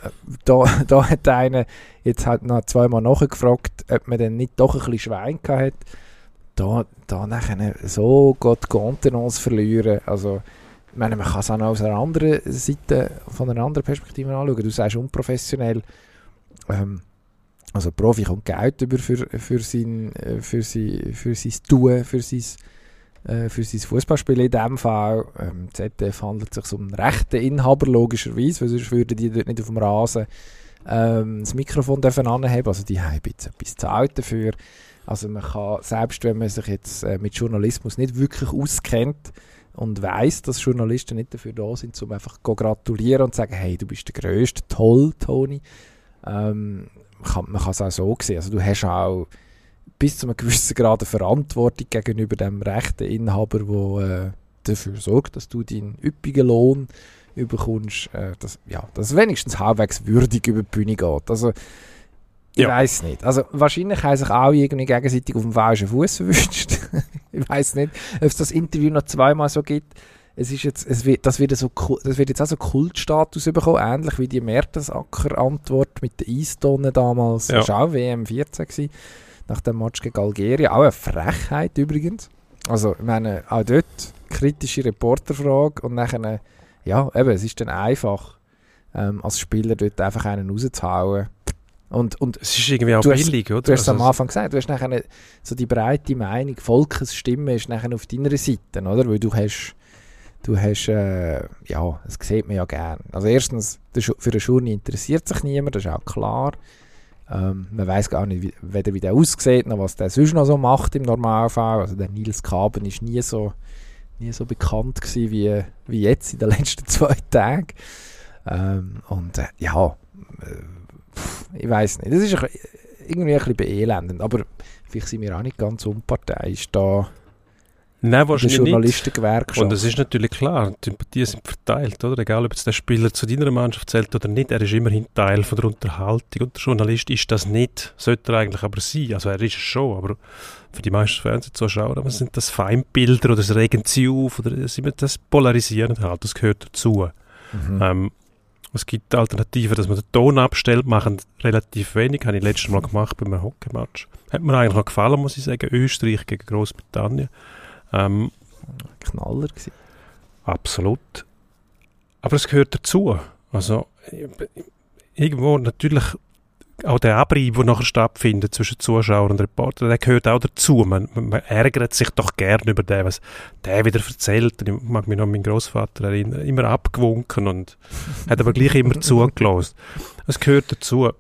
Speaker 2: Äh, Da, da hat einer jetzt halt noch zweimal nachgefragt, ob man denn nicht doch ein bisschen Schwein gehabt hat da, da nachher so Gott Contenance verlieren. Also, ich meine, man kann es auch noch aus einer anderen Seite, von einer anderen Perspektive anschauen. Du sagst unprofessionell. Ähm, also, Profi kommt Geld über für, für, sein, äh, für, sein, für sein Tun, für sein, äh, für sein Fußballspiel in diesem Fall. Ähm, ZDF handelt sich um einen rechten Inhaber, logischerweise, weil sonst würden die dort nicht auf dem Rasen ähm, das Mikrofon dürfen anheben. Also, die haben jetzt etwas zahlt dafür. Also man kann, selbst wenn man sich jetzt äh, mit Journalismus nicht wirklich auskennt und weiß, dass Journalisten nicht dafür da sind, um einfach zu gratulieren und zu sagen, hey, du bist der Größte, toll, Toni. Ähm, kann, man kann es auch so sehen. Also du hast auch bis zu einem gewissen Grad eine Verantwortung gegenüber dem rechten Inhaber, der äh, dafür sorgt, dass du deinen üppigen Lohn überkommst, äh, dass, ja, dass wenigstens halbwegs würdig über die Bühne geht. Also ich
Speaker 1: Ja.
Speaker 2: weiß nicht. Also wahrscheinlich haben sich auch irgendwie gegenseitig auf dem falschen Fuß erwischt. ich weiß nicht, ob es das Interview noch zweimal so gibt. Es ist jetzt, es wird, das, wird so, das wird jetzt auch so Kultstatus bekommen, ähnlich wie die Mertesacker-Antwort mit den Eistonnen damals.
Speaker 1: Ja.
Speaker 2: Das war auch WM 14 gewesen, nach dem Match gegen Algerien. Auch eine Frechheit übrigens. Also, ich meine, auch dort kritische Reporterfrage und nachher, ja, eben, es ist dann einfach, ähm, als Spieler dort einfach einen rauszuhauen. Und, und
Speaker 1: Es ist irgendwie auch
Speaker 2: Du hast-
Speaker 1: billig, oder?
Speaker 2: Du hast es am
Speaker 1: Also,
Speaker 2: Anfang gesagt, du hast nachher eine- so die breite Meinung, Volkesstimme ist nachher auf deiner Seite, oder? Weil du hast, du hast, äh, ja, das sieht man ja gern. Also erstens, für eine Journey interessiert sich niemand, das ist auch klar. Ähm, man weiß gar nicht, wie, weder wie der aussieht, noch was der sonst noch so macht im Normalfall. Also der Nils Kaben ist nie so, nie so bekannt gewesen wie, wie jetzt in den letzten zwei Tagen. Ähm, und äh, ja, äh, ich weiß nicht. Das ist ein, irgendwie ein bisschen beelendend. Aber vielleicht sind wir auch nicht ganz unparteiisch da.
Speaker 1: Nein, wahrscheinlich nicht.
Speaker 2: Journalistengewerkschaft.
Speaker 1: Und es ist natürlich klar, die Sympathien sind verteilt, oder? Egal, ob jetzt der Spieler zu deiner Mannschaft zählt oder nicht, er ist immerhin Teil von der Unterhaltung. Und der Journalist ist das nicht, sollte er eigentlich aber sein. Also er ist es schon, aber für die meisten Fernsehzuschauer aber sind das Feindbilder oder das regen sie auf oder das polarisieren halt, das gehört dazu. Mhm. Ähm, es gibt Alternativen, dass man den Ton abstellt, machen relativ wenig, habe ich letztes Mal gemacht bei einem Hockeymatch. Hat mir eigentlich noch gefallen, muss ich sagen, Österreich gegen Großbritannien. Ähm,
Speaker 2: Knaller gewesen.
Speaker 1: Absolut. Aber es gehört dazu. Also irgendwo natürlich auch der Abrieb, der nachher stattfindet zwischen Zuschauern und Reportern, der gehört auch dazu. Man, man ärgert sich doch gern über den, was der wieder erzählt. Ich mag mich noch an meinen Großvater erinnern, immer abgewunken und hat aber gleich immer zugelassen. Es gehört dazu.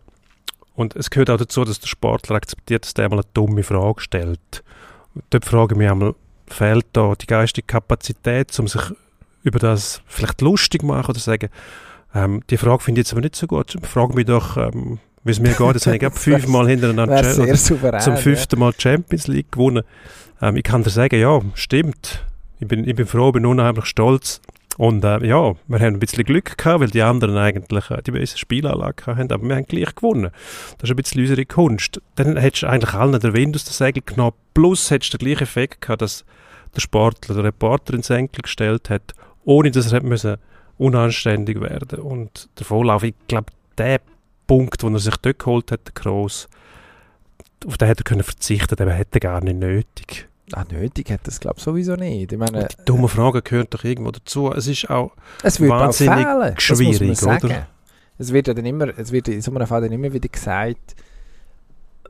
Speaker 1: Und es gehört auch dazu, dass der Sportler akzeptiert, dass der einmal eine dumme Frage stellt. dort frage ich mich einmal, fehlt da die geistige Kapazität, um sich über das vielleicht lustig machen oder sagen, ähm, die Frage finde ich jetzt aber nicht so gut. Frag mich doch, ähm, wie es mir geht. Jetzt habe ich fünfmal hintereinander
Speaker 2: souverän,
Speaker 1: zum fünften Mal Champions League gewonnen. Ähm, ich kann dir sagen, ja, stimmt. Ich bin, ich bin froh, bin unheimlich stolz. Und äh, ja, wir haben ein bisschen Glück gehabt, weil die anderen eigentlich äh, die bessere Spielanlage haben, aber wir haben gleich gewonnen. Das ist ein bisschen unsere Kunst. Dann hättest du eigentlich allen den Wind aus der Segel genommen, plus hättest du den gleichen Effekt gehabt, dass der Sportler, der Reporter ins Enkel gestellt hat, ohne dass er müssen unanständig werden Und der Vorlauf, ich glaube, der Punkt, den er sich dort geholt hat, der Kroos, auf den hätte er können verzichten, den hätte er gar nicht nötig.
Speaker 2: Ah, nötig hat das glaube ich sowieso nicht. Ich meine,
Speaker 1: die dumme Frage gehört doch irgendwo dazu. Es ist auch
Speaker 2: es
Speaker 1: wahnsinnig
Speaker 2: auch
Speaker 1: schwierig, oder?
Speaker 2: Es wird ja dann immer, es wird in so einem Fall dann immer wieder gesagt,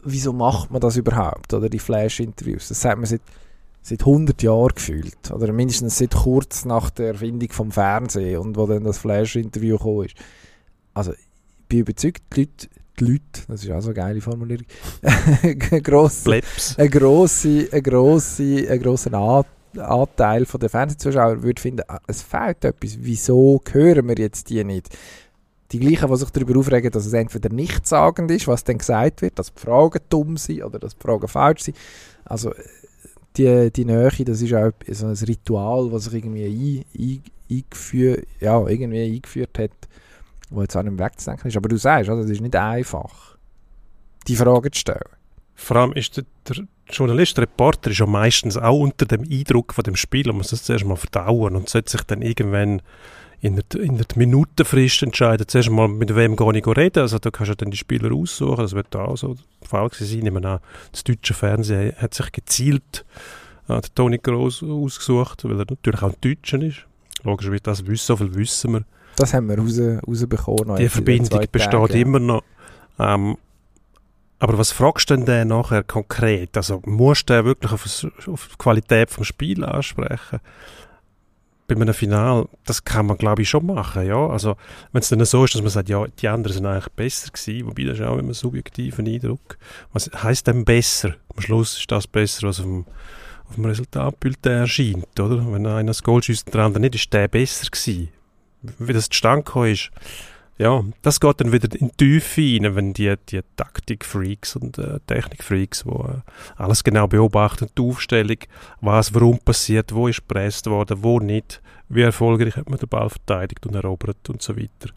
Speaker 2: wieso macht man das überhaupt, oder die Flash-Interviews. Das sagt man seit, seit 100 Jahren gefühlt, oder mindestens seit kurz nach der Erfindung vom Fernsehen und wo dann das Flash-Interview gekommen ist. Also bin überzeugt, die Leute die Leute, das ist auch so eine geile Formulierung, eine grosse, eine grosse, eine grosse, einen grossen Anteil der Fernsehzuschauer würde finden, ah, es fehlt etwas, wieso hören wir jetzt die nicht? Die gleichen, die sich darüber aufregen, dass es entweder nichtssagend ist, was dann gesagt wird, dass die Fragen dumm sind oder dass die Fragen falsch sind. Also die, die Nähe, das ist auch so ein Ritual, das sich irgendwie ein, ein, eingeführt, ja, irgendwie eingeführt hat wo jetzt auch nicht wegzudenken ist. Aber du sagst, also, es ist nicht einfach, die Frage zu stellen.
Speaker 1: Vor allem ist der, der Journalist, der Reporter, ist ja meistens auch unter dem Eindruck von dem Spiel und muss das zuerst mal verdauen und sollte sich dann irgendwann in der, in der Minutenfrist entscheiden, zuerst mal mit wem gehe ich reden, also da kannst du dann die Spieler aussuchen, das wird da auch so der Fall sein, ich an, das deutsche Fernsehen hat sich gezielt äh, Toni Groß ausgesucht, weil er natürlich auch ein Deutscher ist, logisch wird das wissen, so viel wissen wir,
Speaker 2: das haben wir raus, rausbekommen.
Speaker 1: Die Verbindung besteht Tagen. immer noch. Ähm, aber was fragst du denn den nachher konkret? Also musst du wirklich auf, auf die Qualität des Spiels ansprechen? Bei einem Final, das kann man glaube ich schon machen, ja. Also wenn es dann so ist, dass man sagt, ja, die anderen sind eigentlich besser gewesen, wobei das ist auch immer ein subjektiver Eindruck. Was heisst denn besser? Am Schluss ist das besser, was auf dem, auf dem Resultatbild erscheint, oder? Wenn einer das Goal schießt der andere nicht, ist der besser gewesen wie das zustande ist, ja, das geht dann wieder in die Tiefe rein, wenn die, die Taktik-Freaks und äh, Technik-Freaks, die äh, alles genau beobachten, die Aufstellung, was warum passiert, wo ist gepresst worden, wo nicht, wie erfolgreich hat man den Ball verteidigt und erobert und so weiter.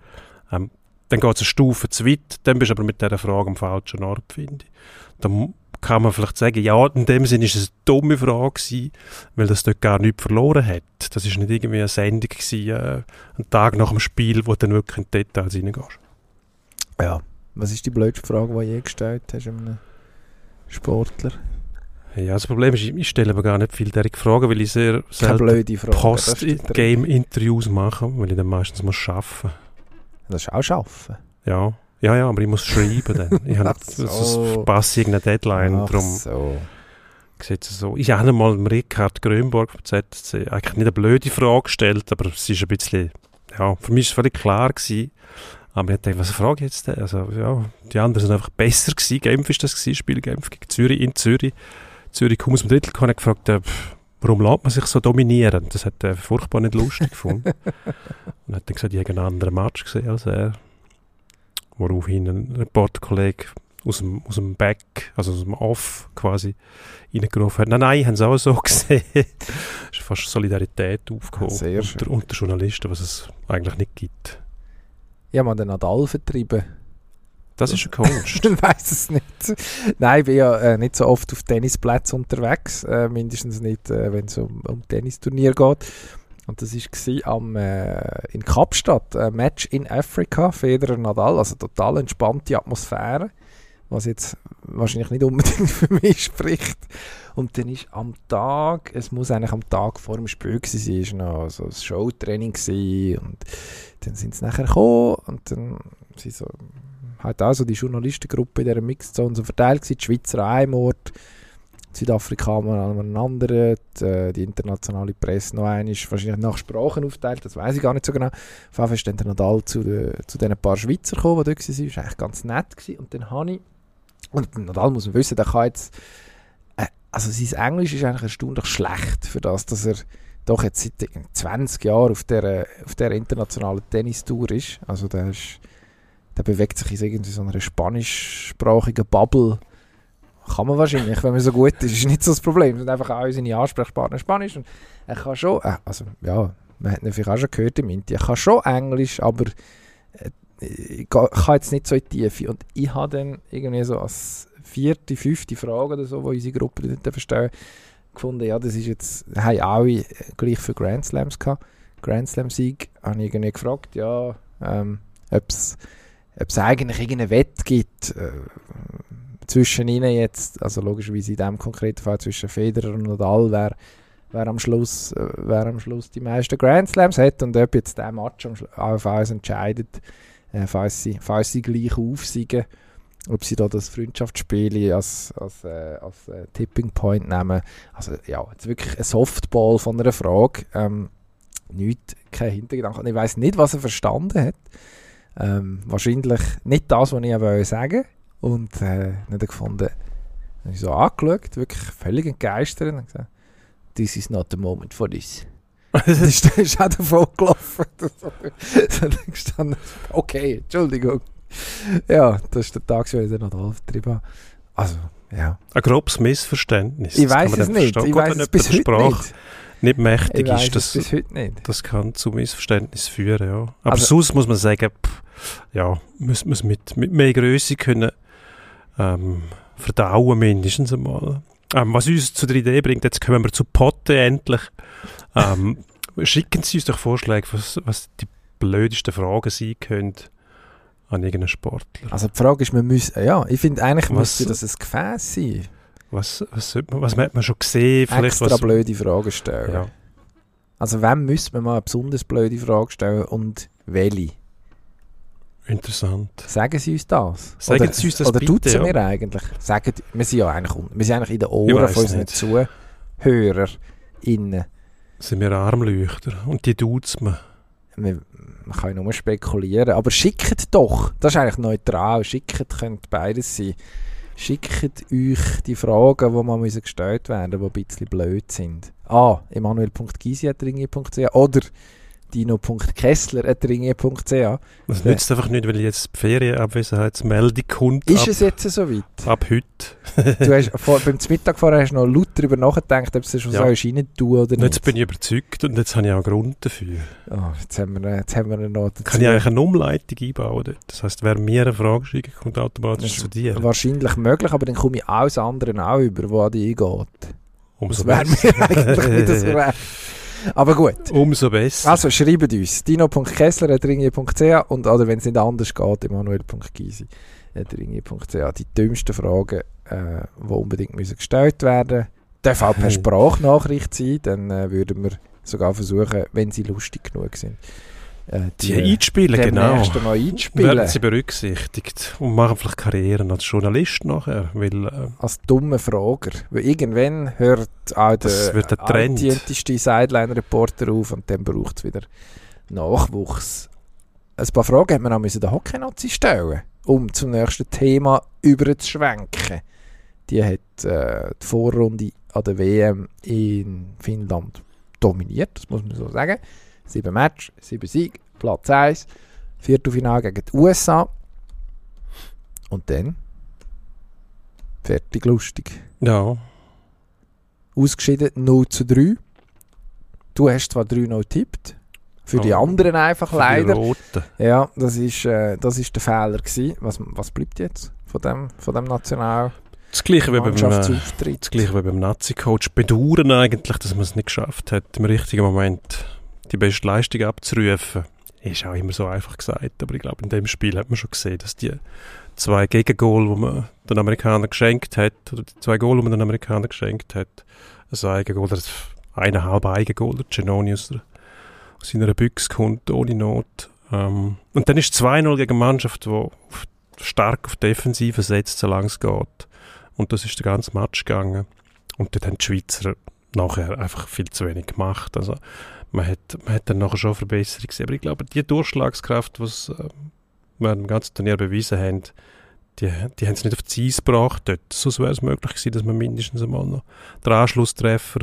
Speaker 1: Ähm, dann geht es eine Stufe zu weit, dann bist du aber mit dieser Frage am falschen Ort, finde ich. Dann kann man vielleicht sagen, ja, in dem Sinne ist es eine dumme Frage gewesen, weil das dort gar nichts verloren hat. Das ist nicht irgendwie eine Sendung gewesen, äh, ein Tag nach dem Spiel, wo du dann wirklich in Details reingehst.
Speaker 2: Ja. Was ist die blödste Frage, die du je gestellt hast einem Sportler?
Speaker 1: Ja, das Problem ist, ich stelle aber gar nicht viel derige Fragen, weil ich sehr selten Post-Game-Interviews mache, weil ich dann meistens muss arbeiten muss.
Speaker 2: Das ist auch arbeiten?
Speaker 1: Ja. Ja, ja, aber ich muss schreiben dann. Ich habe so. so irgendeine Deadline. Ach drum
Speaker 2: so.
Speaker 1: Sieht so. Ich habe einmal dem Richard Grönborg vom ZSC eigentlich nicht eine blöde Frage gestellt, aber es ist ein bisschen, ja, für mich war es völlig klar gewesen. Aber ich dachte, was frage ich jetzt denn? Also, ja, die anderen sind einfach besser gewesen. Genf ist das gewesen, Spiel Genf gegen Zürich in Zürich. Zürich kommt aus dem Drittel, habe ich gefragt, äh, warum lässt man sich so dominieren? Das hat er furchtbar nicht lustig gefunden. und hat dann gesagt, ich habe einen anderen Match gesehen als er. Woraufhin ein Reporterkollege aus dem, aus dem Back, also aus dem Off quasi, reingerufen hat. Nein, nein, haben sie auch so gesehen. es ist fast Solidarität aufgehoben
Speaker 2: Sehr
Speaker 1: unter, unter Journalisten, was es eigentlich nicht gibt.
Speaker 2: Ja, man den Nadal vertrieben.
Speaker 1: Das ist eine Kunst.
Speaker 2: ich weiß es nicht. Nein, ich bin ja äh, nicht so oft auf Tennisplätzen unterwegs, äh, mindestens nicht, äh, wenn es um, um Tennisturnier geht. Und das war äh, in Kapstadt, ein Match in Afrika, Federer Nadal, also total entspannte Atmosphäre, was jetzt wahrscheinlich nicht unbedingt für mich spricht. Und dann ist am Tag, es muss eigentlich am Tag vor dem Spiel gewesen sein, noch so ein Showtraining und dann sind sie nachher gekommen und dann sind so halt auch so die Journalistengruppe in dieser Mixzone so verteilt gewesen, die Schweizer an einem Ort, Südafrikaner an anderen, die, äh, die internationale Presse noch einmal, wahrscheinlich nach Sprachen aufteilt, das weiß ich gar nicht so genau. Auf jeden Fall ist dann der Nadal zu, de, zu diesen paar Schweizer gekommen, die dort waren, das war eigentlich ganz nett gewesen. und dann habe ich, und Nadal muss man wissen, der kann jetzt, äh, also sein Englisch ist eigentlich erstaunlich schlecht für das, dass er doch jetzt seit 20 Jahren auf der, auf der internationalen Tennistour ist, also der ist der bewegt sich in irgendwie so einer spanischsprachigen Bubble. Kann man wahrscheinlich, wenn man so gut ist, ist nicht so das Problem. Es sind einfach auch seine Ansprechpartner Spanisch. Und er kann schon, äh, also ja, man hat vielleicht auch schon gehört im Inti, er kann schon Englisch, aber äh, ich kann jetzt nicht so in die Tiefe. Und ich habe dann irgendwie so als vierte, fünfte Frage oder so, die unsere Gruppe nicht verstehen, gefunden, ja, das ist jetzt, haben alle gleich für Grand Slams gehabt. Grand Slam-Sieg, habe ich irgendwie gefragt, ja, ähm, ob es ob es eigentlich irgendeine Wette gibt äh, zwischen ihnen jetzt, also logischerweise in diesem konkreten Fall zwischen Federer und Nadal, wer, wer, am Schluss, äh, wer am Schluss die meisten Grand Slams hat und ob jetzt der Match auf alles entscheidet, äh, falls, sie, falls sie gleich aufsiegen, ob sie da das Freundschaftsspiel als, als, äh, als äh, Tipping Point nehmen. Also ja, jetzt wirklich ein Softball von einer Frage. Ähm, nicht, kein Hintergedanke. Ich weiß nicht, was er verstanden hat. Ähm, wahrscheinlich nicht das, was ich sagen wollte. Und äh, nicht gefunden, habe ich so angeschaut, wirklich völlig entgeistert und gesagt, this is not the moment for this. das ist, ist auch davon gelaufen. gestanden, okay, Entschuldigung. Ja, das ist der Tag, wo ich dann noch drauf getrieben habe. Also, ja.
Speaker 1: Ein grobes Missverständnis.
Speaker 2: Ich weiß es nicht. Ich weiß es bis heute nicht
Speaker 1: nicht mächtig
Speaker 2: ich
Speaker 1: ist, das,
Speaker 2: bis heute nicht.
Speaker 1: das kann zu Missverständnis führen. Ja. Aber also, sonst muss man sagen, pff, ja, muss man mit, mit mehr Größe können ähm, verdauen mindestens einmal. Ähm, was uns zu der Idee bringt, jetzt kommen wir zu Potte endlich. Ähm, schicken Sie uns doch Vorschläge, was, was die blödesten Fragen sein können an irgendeinen Sportler.
Speaker 2: Also die Frage ist, man muss, ja, ich finde eigentlich was, müsste das ein Gefäß sein.
Speaker 1: Was, was, man, was hat man schon gesehen?
Speaker 2: Vielleicht Extra was, blöde Fragen stellen. Ja. Also wem müsste man mal eine besonders blöde Frage stellen und welche?
Speaker 1: Interessant.
Speaker 2: Sagen Sie uns das?
Speaker 1: Sagen oder, Sie uns das
Speaker 2: Oder
Speaker 1: bitte,
Speaker 2: tut sie ja. mir eigentlich? Sagen, wir, sind ja eigentlich, wir sind eigentlich in den Ohren von unseren ZuhörerInnen.
Speaker 1: Sind wir Armleuchter und die tut es mir.
Speaker 2: Man, man kann ja nur spekulieren, aber schickt doch, das ist eigentlich neutral, schickt könnte beides sein schickt euch die Fragen, die mal gestellt werden die ein bisschen blöd sind. A. emanuel.gysi.ringe.ch oder dino.kessler.ringe.ch
Speaker 1: Das nützt einfach nicht, weil jetzt die Ferienabwesenheitsmeldung kommt.
Speaker 2: Ist ab, es jetzt so weit?
Speaker 1: Ab heute.
Speaker 2: du hast vor, beim Mittag vorher hast du noch laut darüber nachgedacht, ob es schon ja. so rein tun oder nicht.
Speaker 1: Jetzt bin ich überzeugt und jetzt habe ich auch einen Grund dafür.
Speaker 2: Oh, jetzt, haben wir, jetzt haben wir noch dazu.
Speaker 1: Kann ich eigentlich eine Umleitung einbauen? Das heisst, wer mir eine Frage schickt, kommt automatisch zu dir.
Speaker 2: Wahrscheinlich möglich, aber dann komme ich alles andere auch über, wo an die eingeht.
Speaker 1: Umso
Speaker 2: das wäre mir eigentlich wieder so recht. Aber gut.
Speaker 1: Umso besser.
Speaker 2: Also schreibt uns. dino.kessler.ringe.ch und oder wenn es nicht anders geht, emanuel.gysi.ringe.ch Die dümmsten Fragen, äh, die unbedingt müssen gestellt werden Darf auch per Sprachnachricht sein, dann äh, würden wir sogar versuchen, wenn sie lustig genug sind,
Speaker 1: äh, die, die einspielen, genau.
Speaker 2: Mal einspielen.
Speaker 1: Werden sie berücksichtigt und machen vielleicht Karrieren als Journalist nachher. Weil, äh,
Speaker 2: als dummer Frager. Weil irgendwann hört auch der altdienteste Sideline-Reporter auf und dann braucht es wieder Nachwuchs. Ein paar Fragen hat man auch müssen den Hockey-Nazi stellen, um zum nächsten Thema überzuschwenken. Die hat äh, die Vorrunde an der WM in Finnland dominiert, das muss man so sagen. Sieben Match, sieben Sieg, Platz 1, Viertelfinale gegen die USA. Und dann fertig lustig.
Speaker 1: Ja.
Speaker 2: Ausgeschieden 0 zu 3. Du hast zwar 3-0 tippt, für die
Speaker 1: Oh,
Speaker 2: anderen einfach
Speaker 1: Für die
Speaker 2: leider.
Speaker 1: Roten.
Speaker 2: Ja, das ist, äh, das ist der Fehler gewesen. Was, was bleibt jetzt von dem, von dem
Speaker 1: Das gleiche wie beim, äh, das gleiche wie beim Nazi-Coach. Bedauern eigentlich, dass man es nicht geschafft hat, im richtigen Moment die beste Leistung abzurufen. Ist auch immer so einfach gesagt, aber ich glaube, in dem Spiel hat man schon gesehen, dass die zwei Gegengol, die man den Amerikanern geschenkt hat, oder die zwei Goal, die man den Amerikanern geschenkt hat, ein Eigengoal, oder eineinhalb Eigengoal, der Genoni aus, seiner Büchse kommt, ohne Not. Ähm, und dann ist 2-0 gegen eine Mannschaft, die stark auf Defensive setzt, solange es geht. Und das ist der ganze Match gegangen. Und dort haben die Schweizer nachher einfach viel zu wenig gemacht. Also man hat, man hat dann nachher schon Verbesserungen gesehen. Aber ich glaube, die Durchschlagskraft, sie äh, während dem ganzen Turnier bewiesen haben, die, die haben es nicht auf die Eis gebracht dort. Sonst wäre es möglich gewesen, dass man mindestens einmal noch den Anschlusstreffer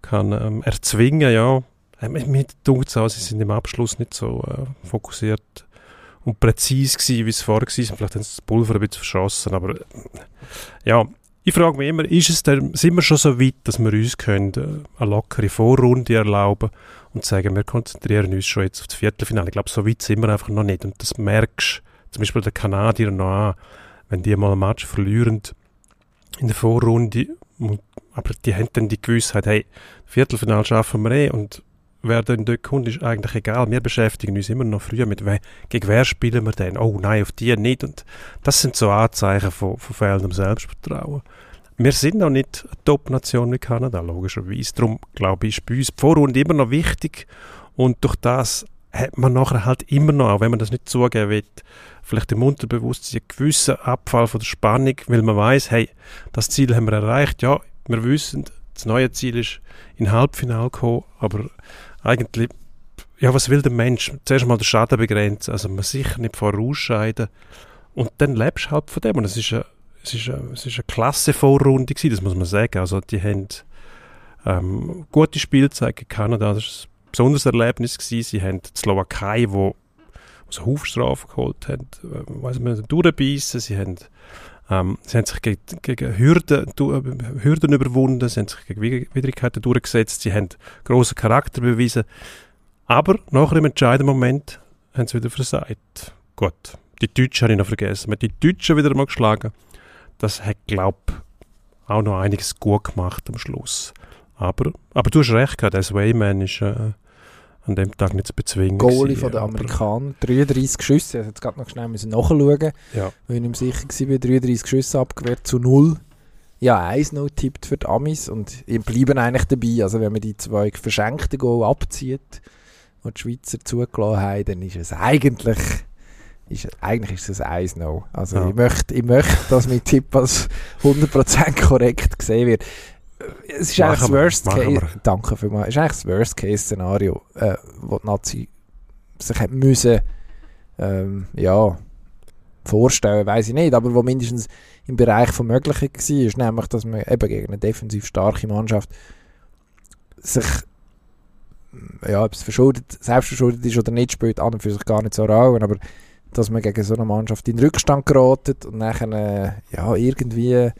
Speaker 1: kann ähm, erzwingen, ja. Äh, mir dunkt es auch, sie sind im Abschluss nicht so äh, fokussiert und präzise gewesen, wie es vorher war. Vielleicht haben sie das Pulver ein bisschen verschossen, aber äh, ja, ich frage mich immer, ist es denn, sind wir schon so weit, dass wir uns können, äh, eine lockere Vorrunde erlauben und sagen, wir konzentrieren uns schon jetzt auf das Viertelfinale. Ich glaube, so weit sind wir einfach noch nicht. Und das merkst zum Beispiel der Kanadier noch an, wenn die mal ein Match verlieren in der Vorrunde, aber die haben dann die Gewissheit, hey, Viertelfinale schaffen wir eh und wer dann dort kommt, ist eigentlich egal. Wir beschäftigen uns immer noch früher mit, we gegen wer spielen wir denn? Oh nein, auf die nicht. Und das sind so Anzeichen von, von fehlendem Selbstvertrauen. Wir sind noch nicht eine Top-Nation wie Kanada, logischerweise. Darum, glaube ich, ist bei uns die Vorrunde immer noch wichtig. Und durch das hat man nachher halt immer noch, auch wenn man das nicht zugeben will, vielleicht im Unterbewusstsein einen gewissen Abfall von der Spannung, weil man weiß, hey, das Ziel haben wir erreicht. Ja, wir wissen, das neue Ziel ist in Halbfinale kommen, aber eigentlich, ja, was will der Mensch? Zuerst mal den Schaden begrenzen, also man sicher nicht vorausscheiden. Und dann lebst du halt von dem. Und es ist eine, es ist eine, es ist eine klasse Vorrunde gewesen, das muss man sagen, also die haben ähm, gute Spiele gezeigt gegen Kanada, das ist ein besonderes Erlebnis gewesen, sie haben die Slowakei, wo also Hufstrafen geholt haben, äh, man, durchbeissen, sie haben ähm, sie haben sich gegen, gegen Hürden, Hürden überwunden, sie haben sich gegen Wid- Widrigkeiten durchgesetzt, sie haben grossen Charakter bewiesen. Aber nachher im entscheidenden Moment haben sie wieder versagt. Gut, die Deutschen habe ich noch vergessen. Man hat die Deutschen wieder mal geschlagen. Das hat, glaube ich, auch noch einiges gut gemacht am Schluss. Aber, aber du hast recht der Swayman ist äh, an dem Tag nicht zu bezwingen.
Speaker 2: Goalie von den Amerikanern, 33 Schüsse, musste jetzt gerade noch schnell müssen nachschauen,
Speaker 1: Ja.
Speaker 2: weil ich nicht mehr sicher war, 33 Schüsse abgewehrt zu 0. Ja, 1-0 tippt für die Amis und ich bleiben eigentlich dabei, also wenn man die zwei verschenkten Goal abzieht, die die Schweizer zugelassen haben, dann ist es eigentlich, ist, eigentlich ist es ein 1-0. Also
Speaker 1: Ja.
Speaker 2: ich, möchte, ich möchte, dass mein Tipp als 100% korrekt gesehen wird. Es ist
Speaker 1: Machen
Speaker 2: eigentlich das
Speaker 1: wir,
Speaker 2: Worst
Speaker 1: machen
Speaker 2: Case. Danke vielmals. Es ist eigentlich das Worst Case Szenario, äh, wo die Nazi sich hat müssen, ähm, ja, vorstellen, weiß ich nicht, aber wo mindestens im Bereich von Möglichen war, ist nämlich, dass man eben gegen eine defensiv starke Mannschaft sich ja, ob es verschuldet, selbst verschuldet ist oder nicht, spielt an und für sich gar nicht so Rolle, aber dass man gegen so eine Mannschaft in Rückstand geratet und nachher äh, ja, irgendwie,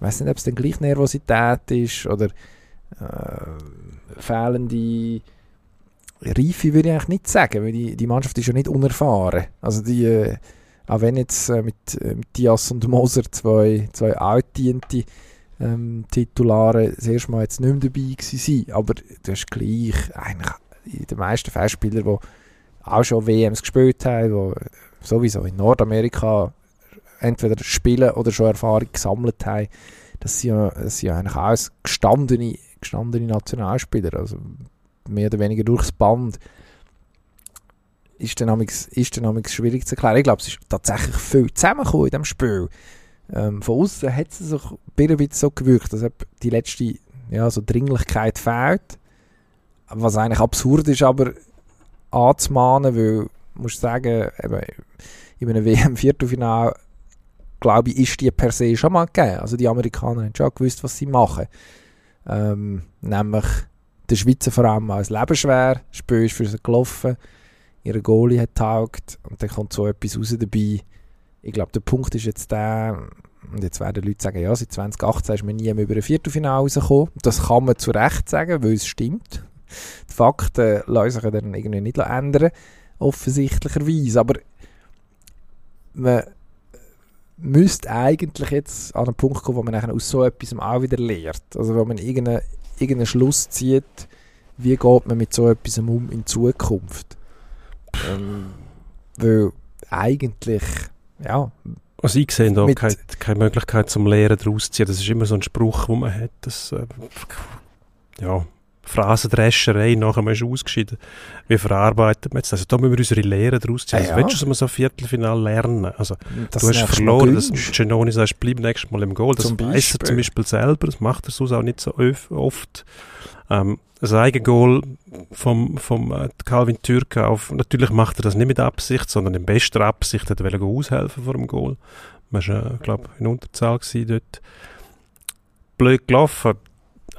Speaker 2: ich weiß nicht, ob es dann gleich Nervosität ist oder äh, fehlende Reife würde ich eigentlich nicht sagen, weil die, die Mannschaft ist ja nicht unerfahren. Also die, äh, auch wenn jetzt äh, mit, äh, mit Diaz und Moser zwei, zwei altdiente ähm, Titulare das erste Mal jetzt nicht mehr dabei sind, aber du hast gleich eigentlich den meisten Festspieler, die auch schon WMs gespielt haben, die sowieso in Nordamerika entweder spielen oder schon Erfahrung gesammelt haben, das sind ja, das sind ja eigentlich alles gestandene, gestandene Nationalspieler, also mehr oder weniger durchs Band ist dann ist dann schwierig zu erklären. Ich glaube, es ist tatsächlich viel zusammengekommen in diesem Spiel. Ähm, von außen hat es sich ein bisschen so gewirkt, dass die letzte ja, so Dringlichkeit fehlt. Was eigentlich absurd ist, aber anzumahnen, weil, musst sagen, eben, in einem WM-Viertelfinale, glaube ich, ist die per se schon mal gegeben. Also die Amerikaner haben schon gewusst, was sie machen. Ähm, nämlich der Schweizer vor allem als lebensschwer, Spiel ist für sie gelaufen, ihre Goalie hat taugt und dann kommt so etwas raus dabei. Ich glaube, der Punkt ist jetzt der, und jetzt werden Leute sagen, ja, seit 2018 ist man nie mehr über ein Viertelfinale rausgekommen. Das kann man zu Recht sagen, weil es stimmt. Die Fakten lassen sich dann irgendwie nicht ändern, offensichtlicherweise. Aber man müsste eigentlich jetzt an einen Punkt kommen, wo man aus so etwas auch wieder lehrt. Also wo man irgendeinen, irgendeinen Schluss zieht, wie geht man mit so etwas um in Zukunft. Ähm, weil eigentlich, ja...
Speaker 1: Also ich sehe da keine, keine Möglichkeit zum Lehren daraus zu ziehen. Das ist immer so ein Spruch, den man hat. Das, äh, ja, Phrasendrescherei, nachher man ist ausgeschieden. Wie verarbeitet man jetzt? Also da müssen wir unsere Lehre daraus ziehen. Also, ja. willst du so ein Viertelfinal lernen? Also das du hast verloren, dass Genoni sagt, bleib nächstes Mal im Goal. Das weiß er zum Beispiel selber, das macht er sonst auch nicht so oft. Ähm, das Eigengoal vom, vom äh, Calvin Türke auf, natürlich macht er das nicht mit Absicht, sondern in bester Absicht hat er aushelfen vor dem Goal. Man war, äh, glaube in Unterzahl dort. Blöd gelaufen,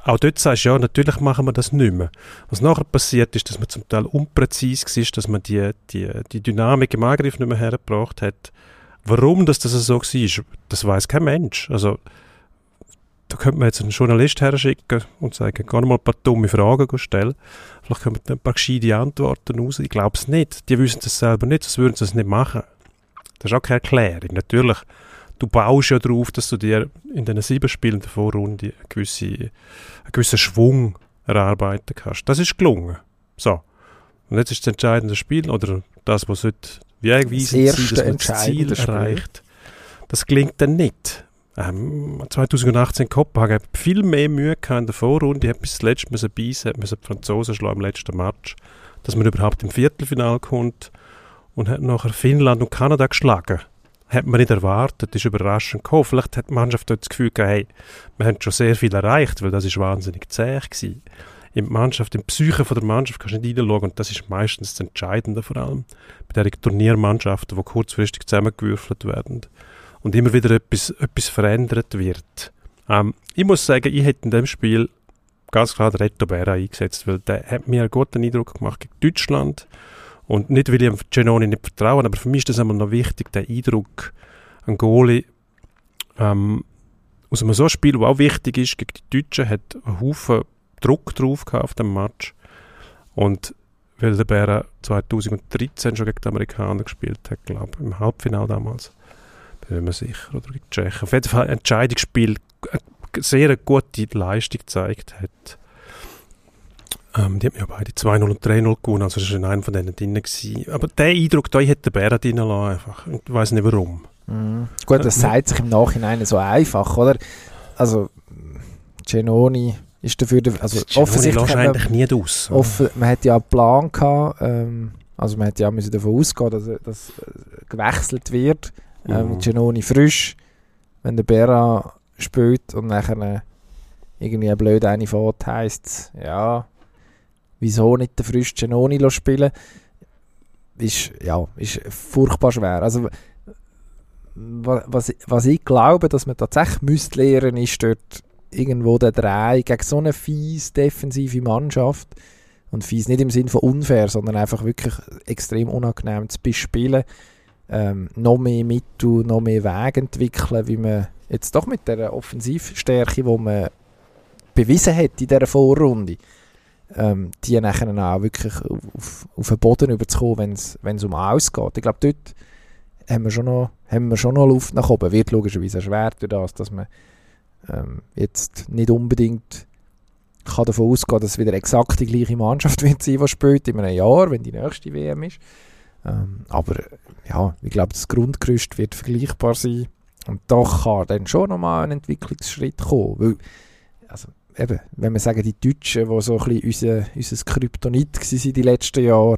Speaker 1: auch dort sagst du, ja, natürlich machen wir das nicht mehr. Was nachher passiert ist, dass man zum Teil unpräzise war, dass man die, die, die Dynamik im Angriff nicht mehr hergebracht hat. Warum das, das so war, das weiß kein Mensch. Also, da könnte man jetzt einen Journalist herschicken und sagen, gar mal ein paar dumme Fragen stellen. Vielleicht kommen ein paar gescheite Antworten raus. Ich glaube es nicht. Die wissen das selber nicht, sonst würden sie es nicht machen. Das ist auch keine Erklärung. Natürlich du baust ja darauf, dass du dir in den sieben Spielen der Vorrunde eine gewisse, einen gewissen Schwung erarbeiten kannst. Das ist gelungen. So. Und jetzt ist das entscheidende Spiel, oder das, was heute wegweisend
Speaker 2: sein, dass man das Ziel erreicht.
Speaker 1: Das gelingt dann nicht. Ähm, 2018 Kopenhagen hat viel mehr Mühe gehabt in der Vorrunde, hat bis zuletzt müssen beißen, hat müssen die Franzosen schlagen im letzten Match, dass man überhaupt im Viertelfinale kommt und hat nachher Finnland und Kanada geschlagen hat man nicht erwartet, ist überraschend gekommen. Vielleicht hat die Mannschaft dort das Gefühl gehabt, hey, wir haben schon sehr viel erreicht, weil das ist wahnsinnig zäh gewesen. In die Mannschaft, die Psyche der Mannschaft kannst du nicht hineinschauen und das ist meistens das Entscheidende vor allem bei den Turniermannschaften, die kurzfristig zusammengewürfelt werden und immer wieder etwas, etwas verändert wird. Ähm, ich muss sagen, ich hätte in dem Spiel ganz klar den Reto Berra eingesetzt, weil der hat mir einen guten Eindruck gemacht gegen Deutschland und nicht, weil ich dem Genoni nicht vertraue, aber für mich ist das einmal noch wichtig, der Eindruck, ein Goalie ähm, aus einem so Spiel, das auch wichtig ist, gegen die Deutschen, hat einen Haufen Druck drauf gehabt auf dem Match. Und weil der Bären 2013 schon gegen die Amerikaner gespielt hat, glaube ich, im Halbfinale damals, bin mir sicher, oder gegen die Tschechen. Auf jeden Fall ein Entscheidungsspiel, eine sehr gute Leistung gezeigt hat. Ähm, die haben ja beide 2-0 und 3-0 gewonnen, also das war einer von denen drin. Gewesen. Aber der Eindruck, da hätte der Bär drin einfach. Ich weiß nicht warum.
Speaker 2: Mhm. Gut, das äh, sagt sich im Nachhinein so einfach, oder? Also, Genoni ist dafür, also
Speaker 1: Genoni offensichtlich eigentlich nie aus.
Speaker 2: Offen, man hat ja einen Plan gehabt, ähm, also man hätte ja müssen davon ausgehen, dass, dass äh, gewechselt wird. Ähm, mhm. Genoni frisch, wenn der Bera spielt und nachher irgendwie ein blöd eine fährt, heisst es, ja, wieso nicht den frischen Genoni spielen ist, ja, ist furchtbar schwer. Also, was, was ich glaube, dass man tatsächlich müsste lernen, ist dort irgendwo der Drei gegen so eine fies defensive Mannschaft und fies nicht im Sinn von unfair, sondern einfach wirklich extrem unangenehm zu bespielen, ähm, noch mehr Mittel, noch mehr Wege entwickeln, wie man jetzt doch mit der Offensivstärke, die man bewiesen hat in dieser Vorrunde, ähm, die nachher auch wirklich auf, auf den Boden überzukommen, wenn es um ausgeht. Ich glaube, dort haben wir, schon noch, haben wir schon noch Luft nach oben. Wird logischerweise schwer durch das, dass man ähm, jetzt nicht unbedingt kann davon ausgehen, dass es wieder exakt die gleiche Mannschaft wird sein, die spielt in einem Jahr, wenn die nächste WM ist. Ähm, aber ja, ich glaube, das Grundgerüst wird vergleichbar sein. Und da kann dann schon nochmal ein Entwicklungsschritt kommen. Weil, also, eben, wenn wir sagen, die Deutschen, die so ein bisschen unser, unser Kryptonit waren die letzten Jahre,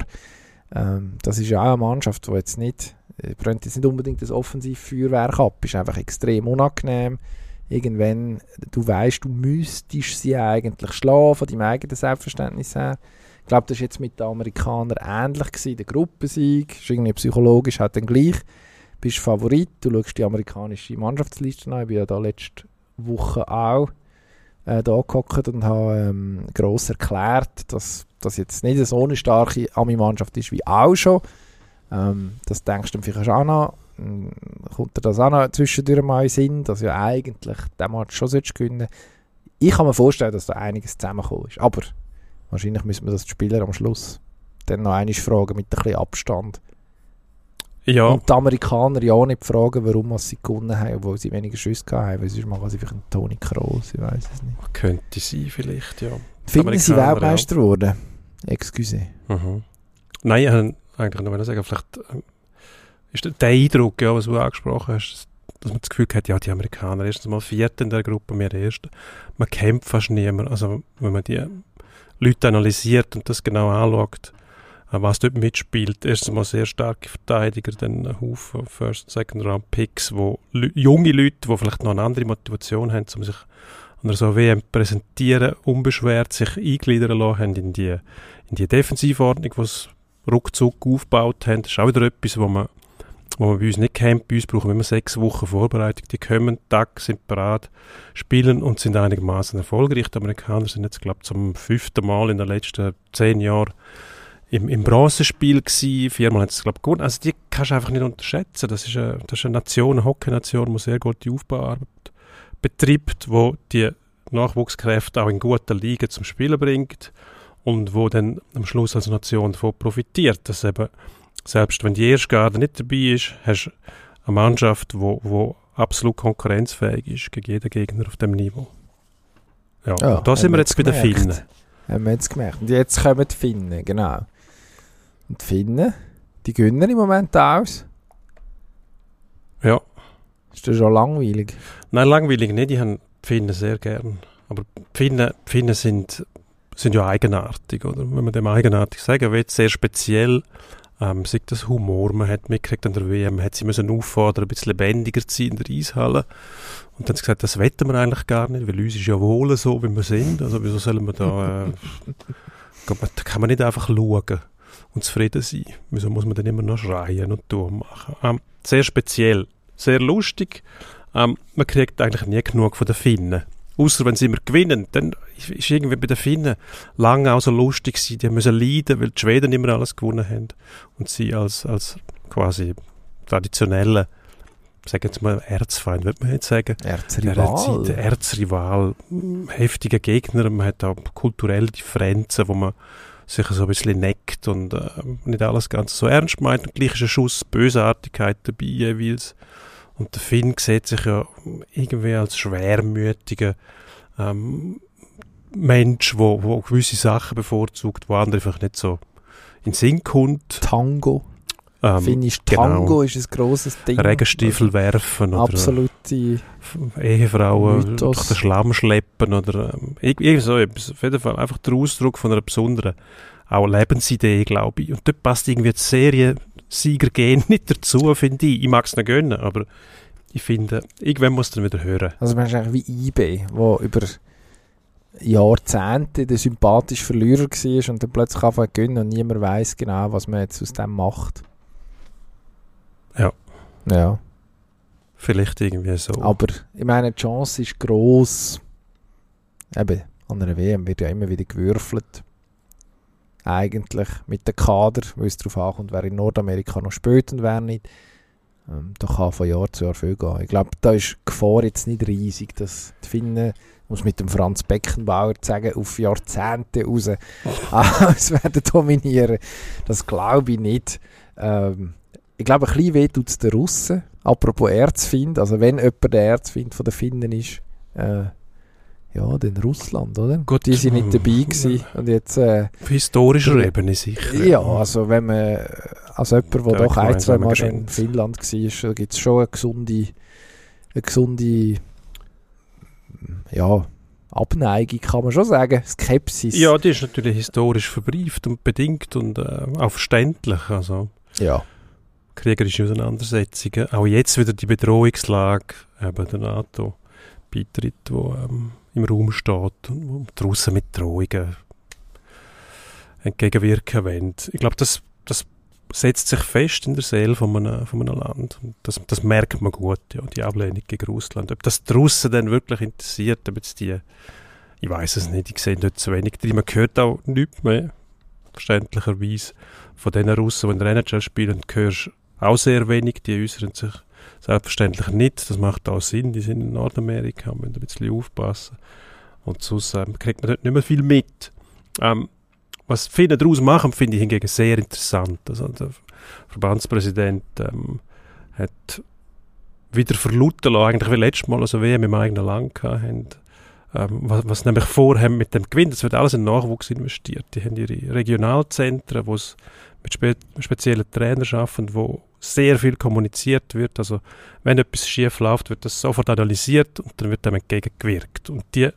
Speaker 2: ähm, das ist ja auch eine Mannschaft, die jetzt nicht, äh, brennt jetzt nicht unbedingt das Offensivfeuerwerk ab, ist einfach extrem unangenehm. Irgendwann, du weißt, du müsstest sie eigentlich schlagen, von deinem eigenen Selbstverständnis her. Ich glaube, das war jetzt mit den Amerikanern ähnlich gewesen, der Gruppensieg, ist irgendwie psychologisch halt dann gleich. Du bist Favorit, du schaust die amerikanische Mannschaftsliste an, ich war ja da letzte Woche auch äh, da gehockt und habe ähm, gross erklärt, dass das jetzt nicht so eine starke Ami-Mannschaft ist wie auch schon. Ähm, das denkst du vielleicht auch noch. Ähm, kommt dir das auch noch zwischendurch mal in Sinn, dass ja eigentlich der Match schon gewinnen Ich kann mir vorstellen, dass da einiges zusammengekommen ist. Aber wahrscheinlich müssen wir das die Spieler am Schluss dann noch einmal fragen mit ein bisschen Abstand.
Speaker 1: Ja.
Speaker 2: Und die Amerikaner ja nicht fragen, warum sie gewonnen haben, obwohl sie weniger Schüsse hatten, weil sonst machen sie vielleicht einen Toni Kroos, ich weiß es nicht.
Speaker 1: Könnte sein, vielleicht, ja.
Speaker 2: Finden sie Weltmeister geworden? Ja. Excuse.
Speaker 1: Mhm. Nein, ich eigentlich nur sagen, vielleicht äh, ist der Eindruck, ja, was du angesprochen hast, dass man das Gefühl hat, ja, die Amerikaner, erstens mal Vierte in der Gruppe, wir Erste. Man kämpft fast niemand. Also, wenn man die Leute analysiert und das genau anschaut, was dort mitspielt. Erstens mal sehr starke Verteidiger, dann ein Haufen First- und Second-Round-Picks, wo junge Leute, die vielleicht noch eine andere Motivation haben, um sich an so WM präsentieren, unbeschwert sich eingliedern lassen haben in die, in die Defensivordnung, die sie ruckzuck aufgebaut haben. Das ist auch wieder etwas, wo man, wo man bei uns nicht kennt. Bei uns brauchen wir immer sechs Wochen Vorbereitung. Die kommen, Tag, sind bereit, spielen und sind einigermaßen erfolgreich. Die Amerikaner sind jetzt, glaube ich, zum fünften Mal in den letzten zehn Jahren im, im Bronzespiel gewesen. Viermal hat es, glaube ich, gewonnen. Also die kannst du einfach nicht unterschätzen. Das ist eine, das ist eine Nation, eine Hockey-Nation, die sehr gute Aufbauarbeit betreibt, wo die Nachwuchskräfte auch in guter Liga zum Spielen bringt und wo dann am Schluss als Nation davon profitiert, dass eben, selbst wenn die erste Garde nicht dabei ist, hast du eine Mannschaft, wo, wo absolut konkurrenzfähig ist gegen jeden Gegner auf dem Niveau. Ja, ja da sind wir jetzt bei den Finnen.
Speaker 2: Haben wir jetzt gemerkt. Und jetzt kommen die Finnen, genau. Und die Finnen, die gönnen im Moment aus.
Speaker 1: Ja.
Speaker 2: Ist das schon langweilig?
Speaker 1: Nein, langweilig nicht. Ich habe die Finnen sehr gern. Aber die Finnen, die Finnen sind, sind ja eigenartig, oder? Wenn man dem eigenartig sagen will, sehr speziell. Ähm, sagt das Humor, man hat mitgekriegt an der WM, hat sie müssen auffordern, ein bisschen lebendiger zu sein in der Eishalle. Und dann hat sie gesagt, das wetten wir eigentlich gar nicht, weil uns ist ja wohl so, wie wir sind. Also wieso sollen wir da, äh, da kann man nicht einfach schauen und zufrieden sein. Wieso muss man dann immer noch schreien und tun machen? Ähm, sehr speziell, sehr lustig. Ähm, man kriegt eigentlich nie genug von den Finnen. Außer wenn sie immer gewinnen, dann ist irgendwie bei den Finnen lange auch so lustig gewesen. Die müssen leiden, weil die Schweden immer alles gewonnen haben. Und sie als, als quasi traditionelle, sagen wir mal Erzfeind, würde man jetzt sagen.
Speaker 2: Erzrival.
Speaker 1: Der Erzrival, heftige Gegner, man hat auch kulturelle Differenzen, wo man sich so ein bisschen neckt und äh, nicht alles ganz so ernst meint. Und gleich ist ein Schuss Bösartigkeit dabei jeweils. Und der Finn sieht sich ja irgendwie als schwermütiger ähm, Mensch, wo gewisse Sachen bevorzugt, wo andere einfach nicht so in den Sinn kommt.
Speaker 2: Tango. Ähm, Finnisch Tango genau. ist ein grosses Ding.
Speaker 1: Regenstiefel werfen oder
Speaker 2: absolute
Speaker 1: Ehefrauen Mythos. durch den Schlamm schleppen oder ähm, irgendwie so etwas. Auf jeden Fall einfach der Ausdruck von einer besonderen auch Lebensidee, glaube ich. Und dort passt irgendwie die Serie Sieger gehen nicht dazu, finde ich. Ich mag es nicht gönnen, aber ich finde, irgendwann muss dann wieder hören.
Speaker 2: Also man ist eigentlich wie IB, wo über Jahrzehnte der sympathische Verlierer war und dann plötzlich anfangen zu gönnen und niemand weiß genau, was man jetzt aus dem macht.
Speaker 1: Ja.
Speaker 2: Ja.
Speaker 1: Vielleicht irgendwie so.
Speaker 2: Aber ich meine, die Chance ist gross. Eben, an einer WM wird ja immer wieder gewürfelt eigentlich mit dem Kader, weil es darauf ankommt, wer in Nordamerika noch spielt und wer nicht. Ähm, da kann von Jahr zu Jahr viel gehen. Ich glaube, da ist die Gefahr jetzt nicht riesig, dass die Finnen, muss mit dem Franz Beckenbauer sagen, auf Jahrzehnte raus aus werden dominieren. Das glaube ich nicht. Ähm, ich glaube, ein bisschen weh tut es den Russen. Apropos Erzfind, also wenn jemand der Erzfind von den Finnen ist, äh, ja, den Russland, oder?
Speaker 1: Gut,
Speaker 2: die sind nicht dabei gewesen. Und jetzt, äh,
Speaker 1: Auf historischer Ebene sicher.
Speaker 2: Ja, also wenn man, als jemand, der doch ein, zwei Mal schon in Finnland war, gibt es schon eine gesunde, eine gesunde, ja, Abneigung, kann man schon sagen, Skepsis.
Speaker 1: Ja, die ist natürlich historisch verbrieft und bedingt und äh, auch verständlich, also.
Speaker 2: Ja.
Speaker 1: Kriegerische Auseinandersetzungen. Auch jetzt wieder die Bedrohungslage eben der NATO-Beitritt, wo ähm, im Raum steht und wo draussen mit Drohungen entgegenwirken wollen. Ich glaube, das, das setzt sich fest in der Seele von einem, von einem Land. Und das, das merkt man gut, ja, die Ablehnung gegen Russland. Ob das draussen dann wirklich interessiert, ob jetzt die ich weiß es nicht, ich sehe dort zu wenig drin. Man hört auch nichts mehr, verständlicherweise, von den Russen, die in der NHL spielen, hörst auch sehr wenig, die äußern sich selbstverständlich nicht, das macht auch Sinn, die sind in Nordamerika, müssen ein bisschen aufpassen und sonst ähm, kriegt man dort nicht mehr viel mit. Ähm, was viele daraus machen, finde ich hingegen sehr interessant. Also der Verbandspräsident ähm, hat wieder verlauten lassen, eigentlich wie letztes Mal, also WM im eigenen Land hatten, ähm, was, was nämlich vorhaben mit dem Gewinn, das wird alles in Nachwuchs investiert. Die haben ihre Regionalzentren, wo es mit spe speziellen Trainern arbeiten, wo sehr viel kommuniziert wird. Also wenn etwas schief läuft, wird das sofort analysiert und dann wird dem entgegengewirkt. Und die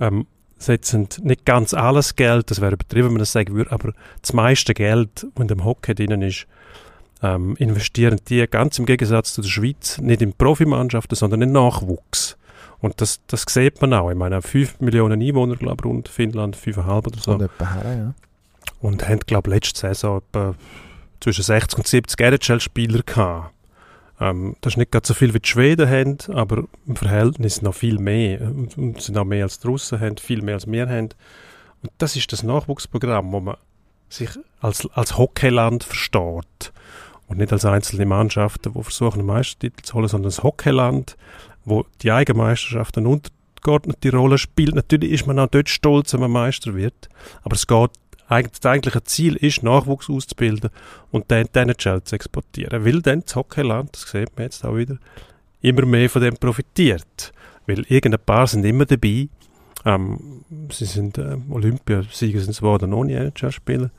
Speaker 1: ähm, setzen nicht ganz alles Geld, das wäre übertrieben, wenn man das sagen würde, aber das meiste Geld, das in dem Hockey drin ist, ähm, investieren die ganz im Gegensatz zu der Schweiz nicht in Profimannschaften, sondern in Nachwuchs. Und das, das sieht man auch. Ich meine, 5 Millionen Einwohner, glaube ich, rund Finnland, 5,5 oder so.
Speaker 2: Und, her, ja.
Speaker 1: und haben, glaube ich, letzte Saison etwa zwischen 60 und 70 NHL-Spieler gehabt. Ähm, das ist nicht ganz so viel wie die Schweden haben, aber im Verhältnis noch viel mehr. Und, und sind auch mehr als die Russen haben, viel mehr als wir haben. Und das ist das Nachwuchsprogramm, wo man sich als, als Hockeyland versteht. Und nicht als einzelne Mannschaften, die versuchen, einen Meistertitel zu holen, sondern das Hockeyland, wo die Eigenmeisterschaft eine untergeordnete Rolle spielt. Natürlich ist man auch dort stolz, wenn man Meister wird, aber es geht das eigentliche Ziel ist, Nachwuchs auszubilden und dann die NHL zu exportieren. Weil dann das Hockeyland, das sieht man jetzt auch wieder, immer mehr von dem profitiert. Weil irgendein paar sind immer dabei. Ähm, sie sind äh, Olympiasieger sind zwar noch nie NHL-Spieler.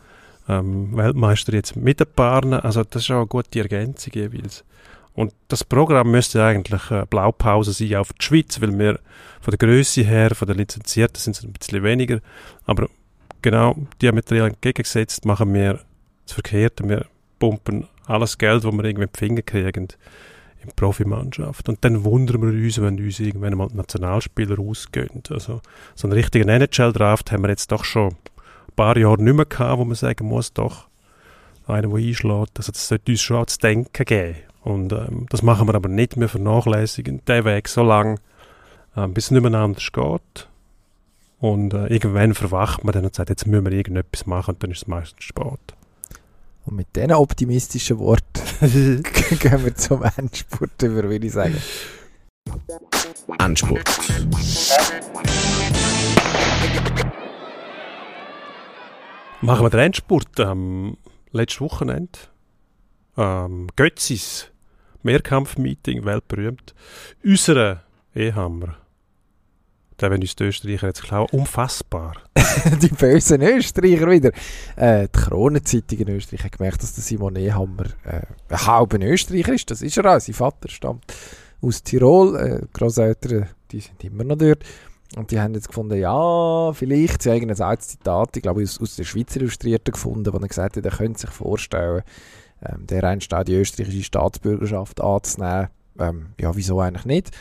Speaker 1: Ähm, Weltmeister jetzt mit den Paaren. Also das ist auch eine gute Ergänzung jeweils. Und das Programm müsste eigentlich eine Blaupause sein auf die Schweiz, weil wir von der Größe her, von den Lizenzierten sind es ein bisschen weniger. Aber genau diametral entgegengesetzt machen wir das Verkehrte. Wir pumpen alles Geld, das wir irgendwie in die Finger kriegen, in die Profimannschaft. Und dann wundern wir uns, wenn uns irgendwann mal Nationalspieler ausgehen. Also so einen richtigen NHL-Draft haben wir jetzt doch schon ein paar Jahre nicht mehr gehabt, wo man sagen muss, doch, einer, der einschlägt. Also das sollte uns schon auch zu denken geben. Und ähm, das machen wir aber nicht. Wir vernachlässigen den Weg so lange, ähm, bis es nicht mehr anders geht. Und äh, irgendwann verwacht man dann und sagt, jetzt müssen wir irgendetwas machen und dann ist es meistens spät.
Speaker 2: Und mit diesen optimistischen Worten gehen wir zum Endspurt über, würde ich sagen.
Speaker 5: Endspurt.
Speaker 1: Machen wir den Endspurt am ähm, letzten Wochenende. Ähm, Götzis Mehrkampfmeeting, weltberühmt. Unsere Ehammer der, wenn uns die Österreicher jetzt klauen, unfassbar.
Speaker 2: die bösen Österreicher wieder. Äh, die Kronenzeitung in Österreich hat gemerkt, dass der Simon Ehammer äh, ein halber Österreicher ist. Das ist er auch. Sein Vater stammt aus Tirol. Äh, Großeltern, die sind immer noch dort. Und die haben jetzt gefunden, ja, vielleicht, sie haben ein Zitat, ich glaube, aus, aus der Schweizer Illustrierten gefunden, wo er gesagt hat, er könnte sich vorstellen, ähm, der einst die österreichische Staatsbürgerschaft anzunehmen. Ähm, ja, wieso eigentlich nicht?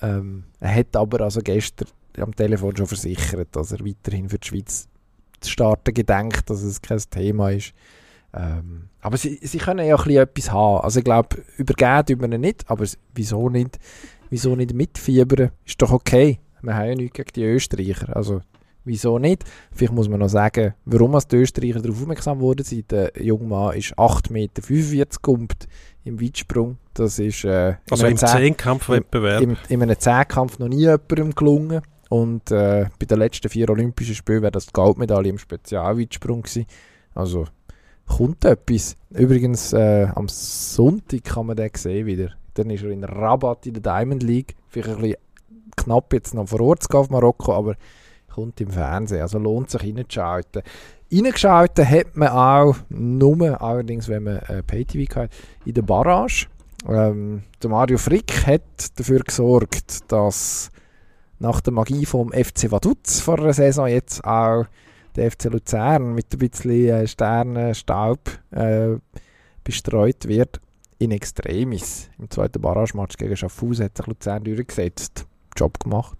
Speaker 2: Ähm, er hat aber also gestern am Telefon schon versichert, dass er weiterhin für die Schweiz zu starten gedenkt, dass es kein Thema ist. Ähm, aber sie, sie können ja ein etwas haben. Also ich glaube, übergeben tun wir nicht, aber wieso nicht, wieso nicht mitfiebern? Ist doch okay. Wir haben ja nichts gegen die Österreicher. Also wieso nicht? Vielleicht muss man noch sagen, warum die Österreicher darauf aufmerksam wurden. Der junge Mann ist 8,45 Meter gumpt im Weitsprung. Das ist äh,
Speaker 1: also im Zehnkampfwettbewerb.
Speaker 2: In, in, einem Zehnkampf noch nie jemandem gelungen. Und äh, bei den letzten vier Olympischen Spielen wäre das die Goldmedaille im Spezialweitsprung gewesen. Also kommt etwas. Übrigens, äh, am Sonntag kann man den sehen wieder. Dann ist er in Rabat in der Diamond League. Vielleicht ein bisschen knapp jetzt noch vor Ort zu gehen auf Marokko, aber kommt im Fernsehen. Also lohnt sich reinzuschalten. Reingeschaltet hat man auch, nur allerdings, wenn man äh, Pay-TV hat, in der Barrage. Ähm, der Mario Frick hat dafür gesorgt, dass nach der Magie vom FC Vaduz vor der Saison jetzt auch der FC Luzern mit ein bisschen äh, Sternenstaub äh, bestreut wird. In Extremis. Im zweiten Barrage-Match gegen Schaffhausen hat sich Luzern durchgesetzt. Job gemacht.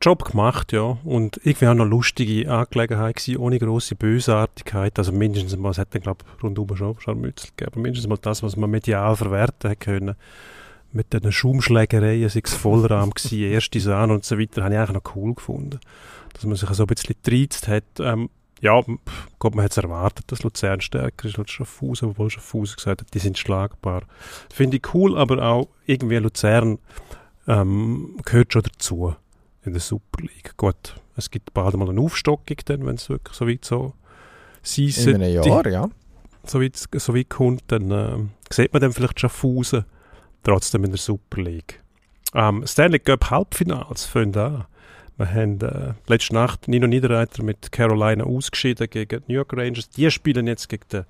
Speaker 1: Job gemacht, ja. Und irgendwie auch noch lustige Angelegenheit gewesen, ohne grosse Bösartigkeit. Also mindestens mal, es hat dann, glaube ich, rundum schon Scharmützel gegeben, aber mindestens mal das, was man medial verwerten können. mit diesen Schaumschlägereien, sei es Vollrahmen gewesen, erste Sahne und so weiter, habe ich eigentlich noch cool gefunden. Dass man sich so ein bisschen gereizt hat. Ähm, ja, Gott, man hat es erwartet, dass Luzern stärker ist als Schaffhausen, obwohl Schaffhausen gesagt hat, die sind schlagbar. Finde ich cool, aber auch irgendwie Luzern ähm, gehört schon dazu in der Super League. Gut, es gibt bald mal eine Aufstockung, dann, wenn es wirklich so weit so sein
Speaker 2: In einem Jahr, ja.
Speaker 1: So weit, so weit kommt, dann äh, sieht man dann vielleicht Schaffhausen trotzdem in der Super League. Ähm, Stanley Cup Halbfinals fangen an. Wir haben äh, letzte Nacht Nino Niederreiter mit Carolina ausgeschieden gegen die New York Rangers. Die spielen jetzt gegen den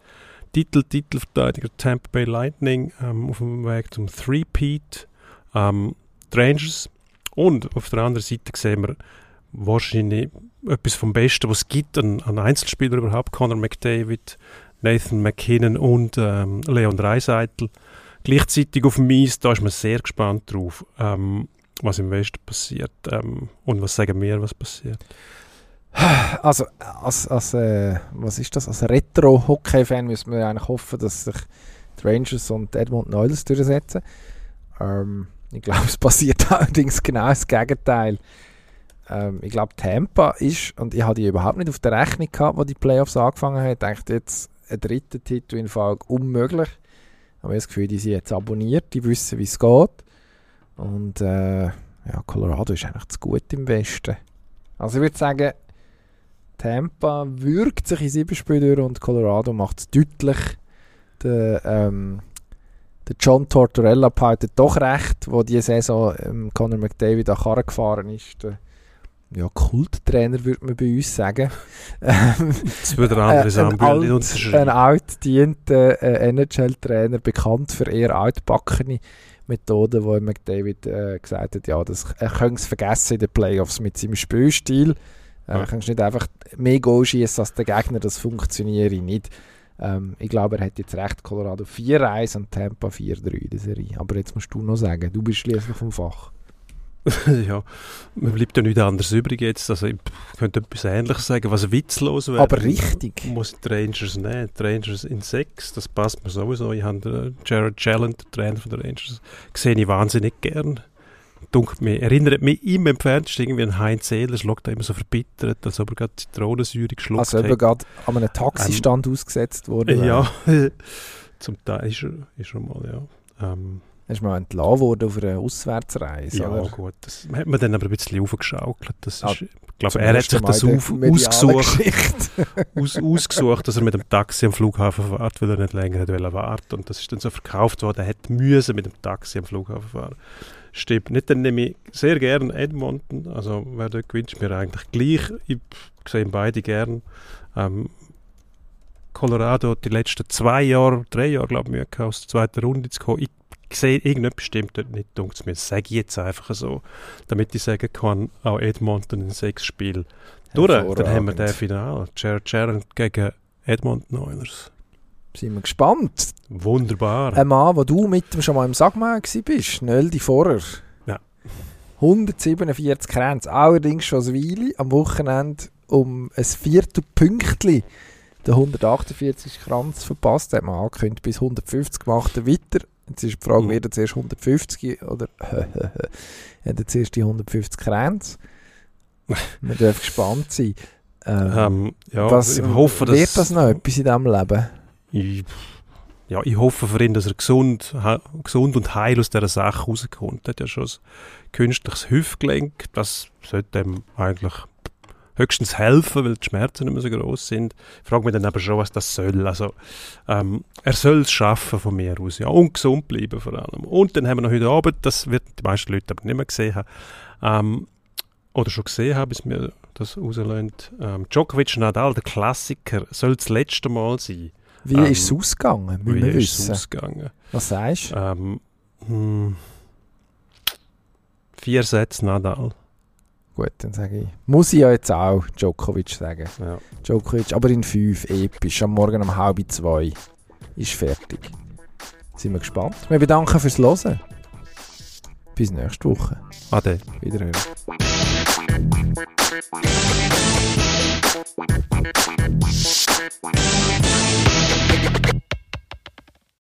Speaker 1: Titel Titelverteidiger Tampa Bay Lightning ähm, auf dem Weg zum Three-Peat. Ähm, die Rangers und auf der anderen Seite sehen wir wahrscheinlich etwas vom Besten, was es gibt an, an Einzelspielern überhaupt. Conor McDavid, Nathan McKinnon und ähm, Leon Dreiseitel. Gleichzeitig auf dem Eis, da ist man sehr gespannt drauf, ähm, was im Westen passiert ähm, und was sagen wir, was passiert.
Speaker 2: Also, als, als äh, was ist das? Als Retro-Hockey-Fan müssen wir eigentlich hoffen, dass sich die Rangers und Edmonton Oilers durchsetzen. Ähm, ich glaube, es passiert allerdings genau das Gegenteil. Ähm, ich glaube, Tampa ist, und ich hatte die überhaupt nicht auf der Rechnung gehabt, wo die Playoffs angefangen haben. Dachte jetzt, ein dritter Titel in Folge unmöglich. Aber ich habe das Gefühl, die sind jetzt abonniert, die wissen, wie es geht. Und äh, ja, Colorado ist eigentlich zu gut im Westen. Also ich würde sagen, Tampa wirkt sich in sieben Spielen durch und Colorado macht es deutlich. Der, ähm, der John Tortorella behaltet doch recht, wo diese Saison ähm, Conor McDavid an Karren gefahren ist. Der, ja, Kulttrainer würde man bei uns sagen.
Speaker 1: Das würde der andere
Speaker 2: Äh, ein, alt, ein altdienter äh, NHL-Trainer, bekannt für eher altbackene Methoden, wo McDavid äh, gesagt hat, ja, das, er könnte es vergessen in den Playoffs mit seinem Spielstil. Äh,
Speaker 1: Ja.
Speaker 2: Er kannst nicht einfach mehr Goal schießen als der Gegner, das funktioniert nicht. Ähm, ich glaube, er hat jetzt recht, Colorado 4-1 und Tampa 4-3 in der Serie. Aber jetzt musst du noch sagen, du bist schließlich vom Fach.
Speaker 1: ja, mir bleibt ja nichts anderes übrig jetzt. Also ich könnte etwas Ähnliches sagen, was witzlos wäre.
Speaker 2: Aber richtig.
Speaker 1: Muss die Rangers nehmen. Die Rangers in sechs, das passt mir sowieso. Ich habe den Jared Challen, den Trainer von der Rangers, sehe ich wahnsinnig gern. Dunkelt mir, erinnert mich im entferntesten irgendwie an Heinz Ehlers, schaut da immer so verbittert, als ob er gerade Zitronensäure geschluckt
Speaker 2: Also eben
Speaker 1: hat.
Speaker 2: gerade an einem Taxistand ausgesetzt worden.
Speaker 1: Ja, zum Teil ist er, ist er mal, ja. Ähm,
Speaker 2: Er ist mal entlassen worden auf einer Auswärtsreise.
Speaker 1: ja,
Speaker 2: oder?
Speaker 1: gut. Das hat man dann aber ein bisschen aufgeschaukelt. Das
Speaker 2: Ah,
Speaker 1: ist, ich glaube, er hat sich das auf, ausgesucht. Aus, ausgesucht, dass er mit dem Taxi am Flughafen fährt, weil er nicht länger hat warten Und das ist dann so verkauft worden, er hätte müssen mit dem Taxi am Flughafen fahren. Stimmt. Nicht, dann nehme ich sehr gerne Edmonton. Also wer dort gewinnt, ist mir eigentlich gleich. Ich sehe beide gern. Ähm, Colorado hat die letzten zwei Jahre, drei Jahre, glaube ich, Mühe gehabt, aus der zweiten Runde zu kommen. Ich sehe, irgendetwas stimmt dort nicht, dunkt mir. Das sage ich jetzt einfach so, damit ich sagen kann, auch Edmonton in sechs Spielen durch. Dann haben wir den
Speaker 2: Hervorragend.
Speaker 1: Final. Jared Sharon gegen Edmonton Oilers.
Speaker 2: Sind wir gespannt.
Speaker 1: Wunderbar.
Speaker 2: Ein Mann, wo du mit ihm schon mal im Sagmeier bist, Nöldi Vorer.
Speaker 1: Ja.
Speaker 2: 147 Kränze, allerdings schon ein Weile, am Wochenende um ein Viertel Pünktli den 148 Kranz verpasst. Hat man angekündigt, bis 150 gemacht er weiter. Jetzt ist die Frage,
Speaker 1: Mhm.
Speaker 2: wird er zuerst 150 oder hat er zuerst die 150 Kränze? Man darf gespannt sein. Ähm,
Speaker 1: ähm, ja,
Speaker 2: was,
Speaker 1: ich hoffe, dass...
Speaker 2: wird das noch etwas in diesem Leben?
Speaker 1: Ich, ja, ich hoffe für ihn, dass er gesund, gesund und heil aus dieser Sache rauskommt. Er hat ja schon ein künstliches Hüftgelenk. Das sollte ihm eigentlich höchstens helfen, weil die Schmerzen nicht mehr so groß sind. Ich frage mich dann aber schon, was das soll. Also, ähm, er soll es schaffen von mir aus. Ja, und gesund bleiben vor allem. Und dann haben wir noch heute Abend, das wird die meisten Leute aber nicht mehr gesehen haben, ähm, oder schon gesehen haben, bis mir das rauslöhnt. Ähm, Djokovic Nadal, der Klassiker, soll das letzte Mal sein.
Speaker 2: Wie
Speaker 1: Ähm,
Speaker 2: ist es ausgegangen?
Speaker 1: Wie ist es ausgegangen?
Speaker 2: Was sagst du?
Speaker 1: Ähm, hm, vier Sätze Nadal.
Speaker 2: Gut, dann sage ich. Muss ich ja jetzt auch Djokovic sagen.
Speaker 1: Ja.
Speaker 2: Djokovic, aber in fünf, episch. Am Morgen um halb zwei. Ist fertig. Sind wir gespannt. Wir bedanken fürs Hören. Bis nächste Woche.
Speaker 1: Ade.
Speaker 2: Wiederhören.